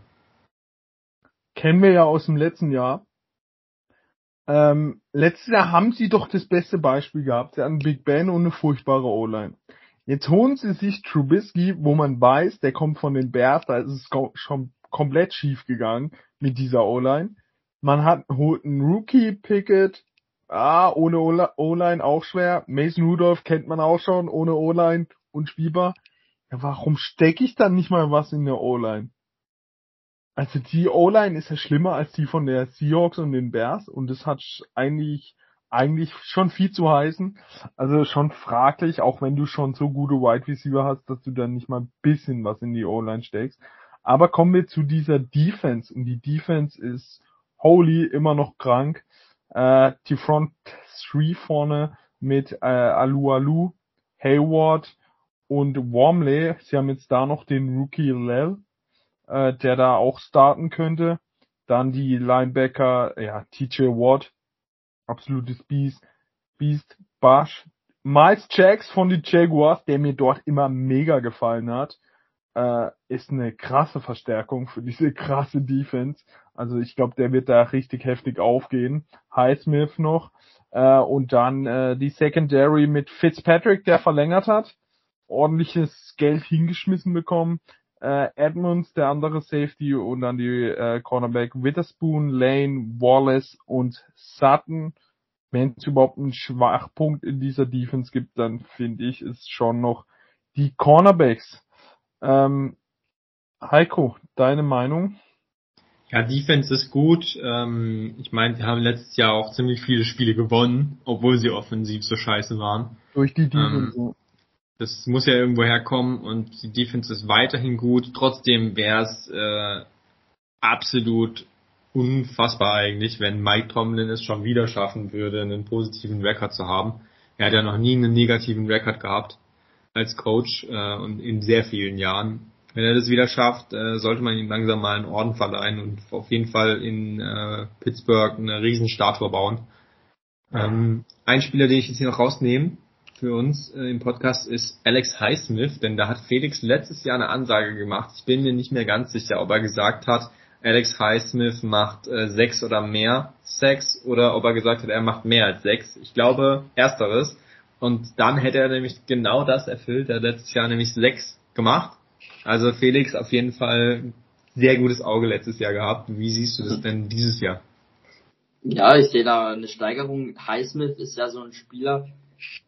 Kennen wir ja aus dem letzten Jahr. Ähm, letztes Jahr haben sie doch das beste Beispiel gehabt. Sie hatten Big Ben und eine furchtbare O-Line. Jetzt holen sie sich Trubisky, wo man weiß, der kommt von den Bears, da ist es schon komplett schief gegangen mit dieser O-Line. Man hat holt einen Rookie Picket, ah, ohne O-Line auch schwer. Mason Rudolph kennt man auch schon, ohne O-Line und spielbar. Ja, warum stecke ich dann nicht mal was in der O-Line? Also die O-Line ist ja schlimmer als die von der Seahawks und den Bears und das hat eigentlich eigentlich schon viel zu heißen. Also schon fraglich, auch wenn du schon so gute Wide Receiver hast, dass du dann nicht mal ein bisschen was in die O-Line steckst. Aber kommen wir zu dieser Defense. Und die Defense ist holy immer noch krank. Äh, die Front 3 vorne mit äh, Alu Alu, Hayward und Wormley. Sie haben jetzt da noch den Rookie Lel, äh, der da auch starten könnte. Dann die Linebacker, ja, TJ Watt, absolutes Biest, Biest, Bash. Miles Jacks von den Jaguars, der mir dort immer mega gefallen hat, äh, ist eine krasse Verstärkung für diese krasse Defense. Also ich glaube, der wird da richtig heftig aufgehen. Highsmith noch. Äh, und dann äh, die Secondary mit Fitzpatrick, der verlängert hat. Ordentliches Geld hingeschmissen bekommen. Äh, Edmonds, der andere Safety und dann die äh, Cornerback Witherspoon, Lane, Wallace und Sutton. Wenn es überhaupt einen Schwachpunkt in dieser Defense gibt, dann finde ich es schon noch die Cornerbacks. Ähm, Heiko, deine Meinung? Ja, Defense ist gut. Ähm, ich meine, sie haben letztes Jahr auch ziemlich viele Spiele gewonnen, obwohl sie offensiv so scheiße waren. Durch die Defense. Ähm, das muss ja irgendwo herkommen und die Defense ist weiterhin gut. Trotzdem wäre es äh, absolut unfassbar eigentlich, wenn Mike Tomlin es schon wieder schaffen würde, einen positiven Rekord zu haben. Er hat ja noch nie einen negativen Rekord gehabt als Coach äh, und in sehr vielen Jahren. Wenn er das wieder schafft, äh, sollte man ihm langsam mal einen Orden verleihen und auf jeden Fall in äh, Pittsburgh eine riesen Statue bauen. Ähm, ein Spieler, den ich jetzt hier noch rausnehme, für uns äh, im Podcast ist Alex Highsmith, denn da hat Felix letztes Jahr eine Ansage gemacht. Ich bin mir nicht mehr ganz sicher, ob er gesagt hat, Alex Highsmith macht äh, sechs oder mehr Sex oder ob er gesagt hat, er macht mehr als sechs. Ich glaube, ersteres. Und dann hätte er nämlich genau das erfüllt. Er hat letztes Jahr nämlich sechs gemacht. Also Felix auf jeden Fall sehr gutes Auge letztes Jahr gehabt. Wie siehst du das denn dieses Jahr? Ja, ich sehe da eine Steigerung. Highsmith ist ja so ein Spieler,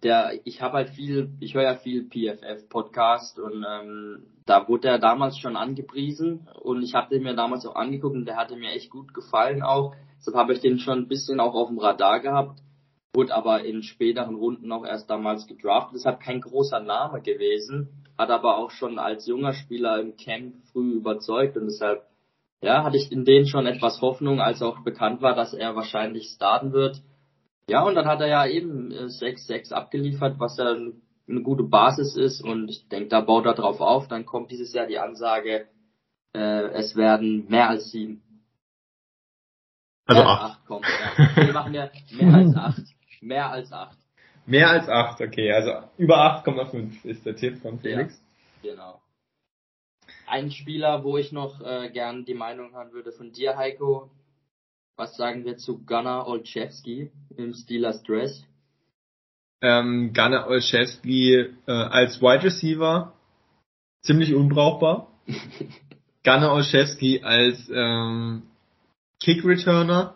der, ich habe halt viel, ich höre ja viel PFF-Podcast und ähm, da wurde er damals schon angepriesen und ich habe den mir damals auch angeguckt und der hatte mir echt gut gefallen auch. Deshalb habe ich den schon ein bisschen auch auf dem Radar gehabt, wurde aber in späteren Runden auch erst damals gedraftet. Deshalb kein großer Name gewesen, hat aber auch schon als junger Spieler im Camp früh überzeugt und deshalb ja, hatte ich in denen schon etwas Hoffnung, als auch bekannt war, dass er wahrscheinlich starten wird. Ja, und dann hat er ja eben 6-6 äh, abgeliefert, was ja eine gute Basis ist und ich denke, da baut er drauf auf. Dann kommt dieses Jahr die Ansage, äh, es werden mehr als sieben. Also acht. acht kommt, ja. Wir machen ja mehr als acht. Mehr als acht. Mehr als acht, okay. Also über 8,5 ist der Tipp von Felix. Ja, genau ein Spieler, wo ich noch äh, gern die Meinung hören würde von dir, Heiko. Was sagen wir zu Gunnar Olszewski im Steelers Dress? Ähm, Gunnar Olszewski äh, als Wide Receiver ziemlich unbrauchbar. Gunnar Olszewski als ähm, Kick Returner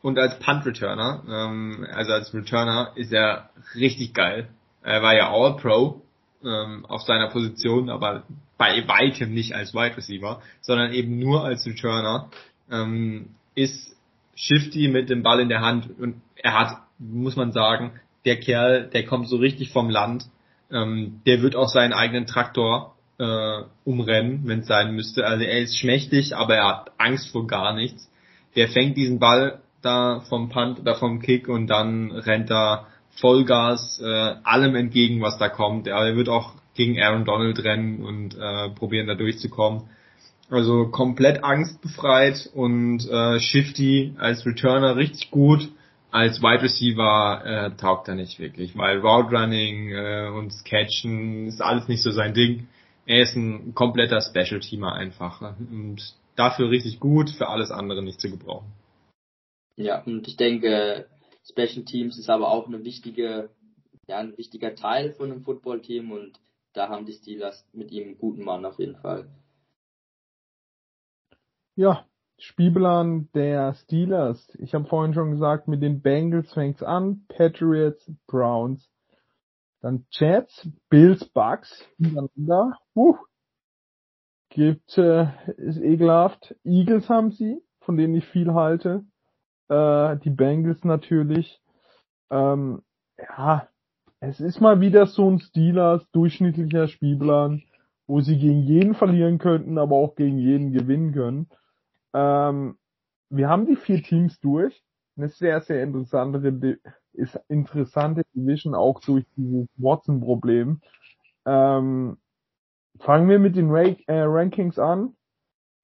und als Punt Returner, ähm, also als Returner ist er richtig geil. Er war ja All Pro ähm, auf seiner Position, aber bei weitem nicht als Wide Receiver, sondern eben nur als Returner, ähm, ist Shifty mit dem Ball in der Hand und er hat, muss man sagen, der Kerl, der kommt so richtig vom Land, ähm, der wird auch seinen eigenen Traktor äh, umrennen, wenn es sein müsste. Also er ist schmächtig, aber er hat Angst vor gar nichts. Der fängt diesen Ball da vom Punt oder vom Kick und dann rennt er Vollgas äh, allem entgegen, was da kommt. Er wird auch gegen Aaron Donald rennen und äh, probieren da durchzukommen. Also komplett angstbefreit und äh, Shifty als Returner richtig gut. Als Wide Receiver äh, taugt er nicht wirklich, weil Route Running äh, und Catchen ist alles nicht so sein Ding. Er ist ein kompletter Special Teamer einfach und dafür richtig gut, für alles andere nicht zu gebrauchen. Ja, und ich denke, Special Teams ist aber auch eine wichtige, ja, ein wichtiger Teil von einem Football-Team und da haben die Steelers mit ihm einen guten Mann auf jeden Fall. Ja, Spielplan der Steelers. Ich habe vorhin schon gesagt, mit den Bengals fängt's an, Patriots, Browns, dann Jets, Bills, Bucks hintereinander. Uh, gibt äh, ist ekelhaft. Eagles haben sie, von denen ich viel halte. Äh, die Bengals natürlich. Ähm, ja, es ist mal wieder so ein Steelers durchschnittlicher Spielplan, wo sie gegen jeden verlieren könnten, aber auch gegen jeden gewinnen können. Ähm, wir haben die vier Teams durch. Eine sehr, sehr interessante, ist interessante Division auch durch dieses Watson-Problem. Ähm, fangen wir mit den Ra äh, Rankings an.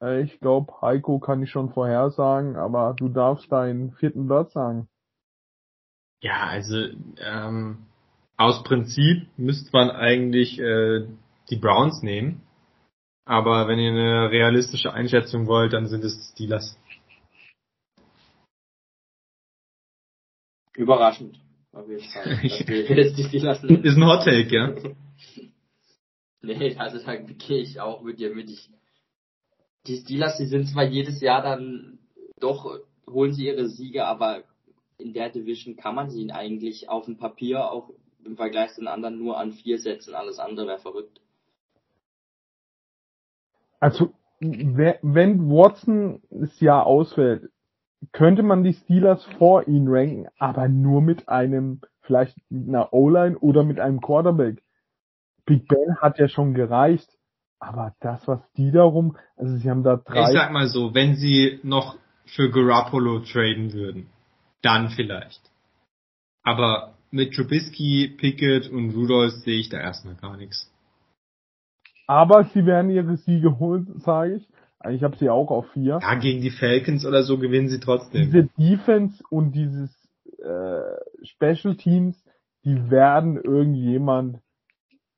Äh, ich glaube, Heiko kann ich schon vorhersagen, aber du darfst deinen vierten Platz sagen. Ja, also ähm, aus Prinzip müsste man eigentlich äh, die Browns nehmen. Aber wenn ihr eine realistische Einschätzung wollt, dann sind es Steelers. Überraschend. Auf jeden Fall. Ist ein Hot Take, ja? nee, also da gehe ich auch mit dir mit. Ich, die Steelers, die sind zwar jedes Jahr dann doch, holen sie ihre Siege, aber in der Division kann man sie eigentlich auf dem Papier auch im Vergleich zu den anderen nur an vier setzen. Alles andere wäre verrückt. Also, wenn Watson das Jahr ausfällt, könnte man die Steelers vor ihn ranken, aber nur mit einem, vielleicht einer O-Line oder mit einem Quarterback. Big Ben hat ja schon gereicht, aber das, was die darum, also sie haben da drei. Ich sag mal so, wenn sie noch für Garoppolo traden würden, dann vielleicht. Aber mit Trubisky, Pickett und Rudolph sehe ich da erstmal gar nichts. Aber sie werden ihre Siege holen, sage ich. Ich habe sie auch auf vier. Ja, gegen die Falcons oder so gewinnen sie trotzdem. Diese Defense und dieses äh, Special Teams die werden irgendjemand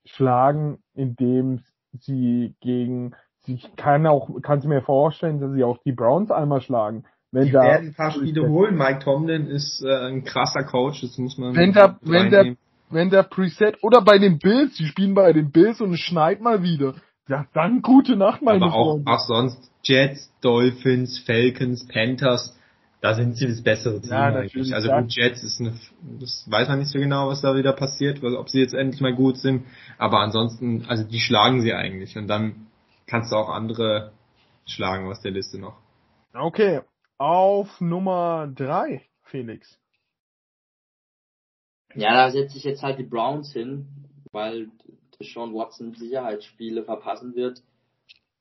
schlagen, indem sie gegen, ich kann auch, kannst du mir vorstellen, dass sie auch die Browns einmal schlagen. Wenn Die da, werden ein paar Spiele holen. Mike Tomlin ist äh, ein krasser Coach, das muss man wenn der, wenn der. Wenn der Preset, oder bei den Bills, die spielen bei den Bills und es schneit mal wieder. Ja, dann gute Nacht, meine Aber auch, Freunde. auch sonst Jets, Dolphins, Falcons, Panthers, da sind sie das bessere Team Ja, eigentlich. Also gut, Jets ist eine, das weiß man nicht so genau, was da wieder passiert, weil- ob sie jetzt endlich mal gut sind. Aber ansonsten, also die schlagen sie eigentlich und dann kannst du auch andere schlagen aus der Liste noch. Okay, auf Nummer drei, Felix. Ja, da setze ich jetzt halt die Browns hin, weil Sean Watson Sicherheitsspiele verpassen wird.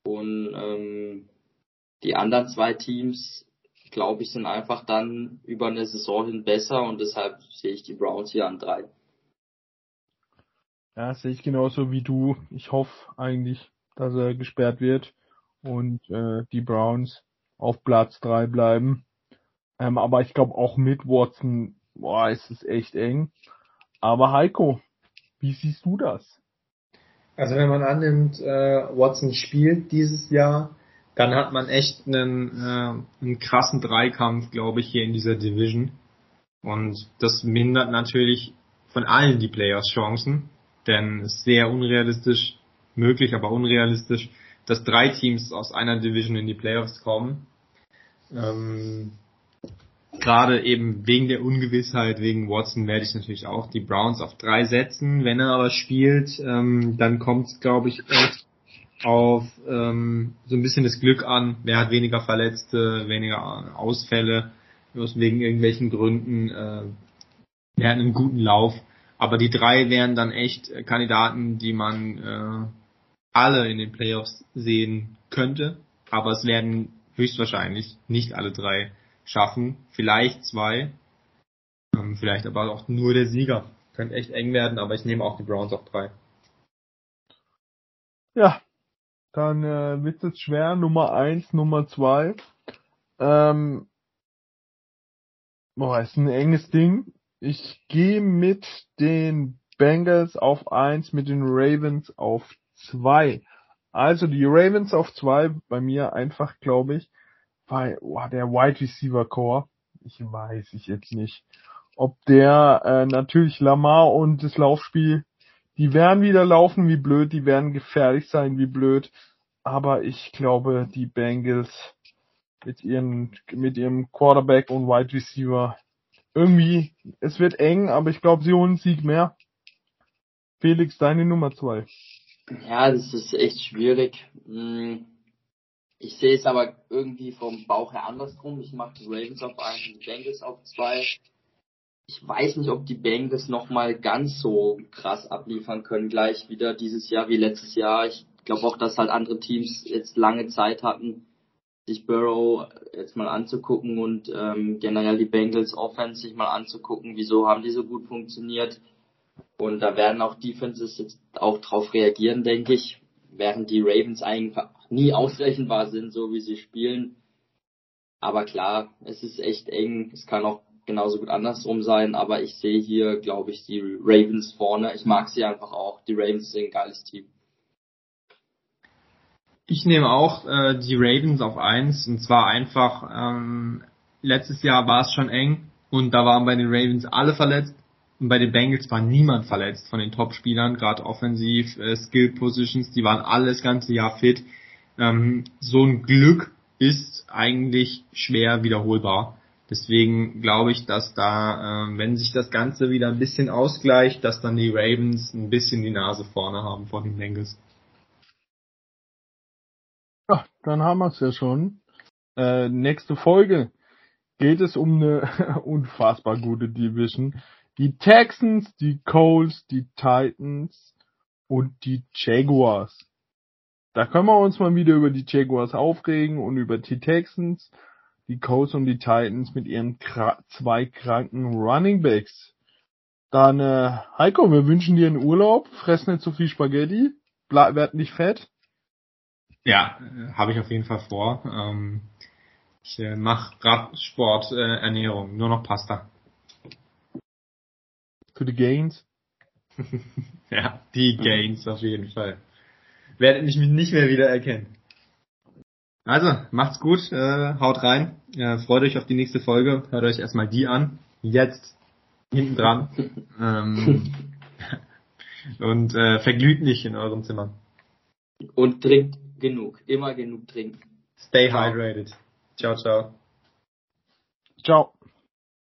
Und ähm, die anderen zwei Teams, glaube ich, sind einfach dann über eine Saison hin besser und deshalb sehe ich die Browns hier an drei. Ja, sehe ich genauso wie du. Ich hoffe eigentlich, dass er gesperrt wird und äh, die Browns auf Platz drei bleiben. Ähm, aber ich glaube auch mit Watson, boah, ist es echt eng. Aber Heiko, wie siehst du das? Also wenn man annimmt, äh, Watson spielt dieses Jahr, dann hat man echt einen, äh, einen krassen Dreikampf, glaube ich, hier in dieser Division. Und das mindert natürlich von allen die Playoffs Chancen, denn es ist sehr unrealistisch, möglich, aber unrealistisch, dass drei Teams aus einer Division in die Playoffs kommen. Ähm, Gerade eben wegen der Ungewissheit, wegen Watson werde ich natürlich auch die Browns auf drei setzen. Wenn er aber spielt, ähm, dann kommt es, glaube ich, auf ähm, so ein bisschen das Glück an. Wer hat weniger Verletzte, weniger Ausfälle, aus wegen irgendwelchen Gründen. Äh, wer hat einen guten Lauf. Aber die drei wären dann echt äh, Kandidaten, die man äh, alle in den Playoffs sehen könnte. Aber es werden höchstwahrscheinlich nicht alle drei schaffen. Vielleicht zwei. Ähm, vielleicht aber auch nur der Sieger. Könnte echt eng werden, aber ich nehme auch die Browns auf drei. Ja, dann äh, wird es schwer. Nummer eins, Nummer zwei. Ähm, boah, ist ein enges Ding. Ich gehe mit den Bengals auf eins, mit den Ravens auf zwei. Also die Ravens auf zwei, bei mir einfach, glaube ich, weil boah, der Wide Receiver Core, ich weiß ich jetzt nicht, ob der äh, natürlich Lamar und das Laufspiel die werden wieder laufen wie blöd, die werden gefährlich sein wie blöd, aber ich glaube, die Bengals mit ihren, mit ihrem Quarterback und Wide Receiver irgendwie, es wird eng, aber ich glaube, sie holen einen Sieg mehr. Felix, deine Nummer zwei. Ja, das ist echt schwierig. Hm, Ich sehe es aber irgendwie vom Bauch her andersrum. Ich mache die Ravens auf eins und die Bengals auf zwei. Ich weiß nicht, ob die Bengals nochmal ganz so krass abliefern können, gleich wieder dieses Jahr wie letztes Jahr. Ich glaube auch, dass halt andere Teams jetzt lange Zeit hatten, sich Burrow jetzt mal anzugucken und ähm, generell die Bengals Offense sich mal anzugucken. Wieso haben die so gut funktioniert? Und da werden auch Defenses jetzt auch drauf reagieren, denke ich. Während die Ravens einfach nie ausrechenbar sind, so wie sie spielen. Aber klar, es ist echt eng. Es kann auch genauso gut andersrum sein. Aber ich sehe hier, glaube ich, die Ravens vorne. Ich mag sie einfach auch. Die Ravens sind ein geiles Team. Ich nehme auch äh, die Ravens auf eins und zwar einfach, ähm, letztes Jahr war es schon eng und da waren bei den Ravens alle verletzt und bei den Bengals war niemand verletzt von den Top-Spielern, gerade offensiv, äh, Skill-Positions, die waren alle das ganze Jahr fit. Ähm, so ein Glück ist eigentlich schwer wiederholbar. Deswegen glaube ich, dass da, äh, wenn sich das Ganze wieder ein bisschen ausgleicht, dass dann die Ravens ein bisschen die Nase vorne haben vor den Bengals. Ja, dann haben wir es ja schon. Äh, nächste Folge geht es um eine unfassbar gute Division. Die Texans, die Colts, die Titans und die Jaguars. Da können wir uns mal wieder über die Jaguars aufregen und über die Texans, die Colts und die Titans mit ihren zwei kranken Running Backs. Dann, äh, Heiko, wir wünschen dir einen Urlaub, fress nicht so viel Spaghetti, bleib, werd nicht fett. Ja, äh, habe ich auf jeden Fall vor. Ähm, ich äh, mache Radsport, äh, Ernährung, nur noch Pasta. To the Gains. Ja, die Gains auf jeden Fall. Werdet mich nicht mehr wieder erkennen. Also, macht's gut, äh, haut rein, äh, freut euch auf die nächste Folge, hört euch erstmal die an, jetzt, hinten dran, ähm, und äh, verglüht nicht in eurem Zimmer. Und trinkt genug. Immer genug trinken. Stay hydrated. Ciao, ciao. Ciao.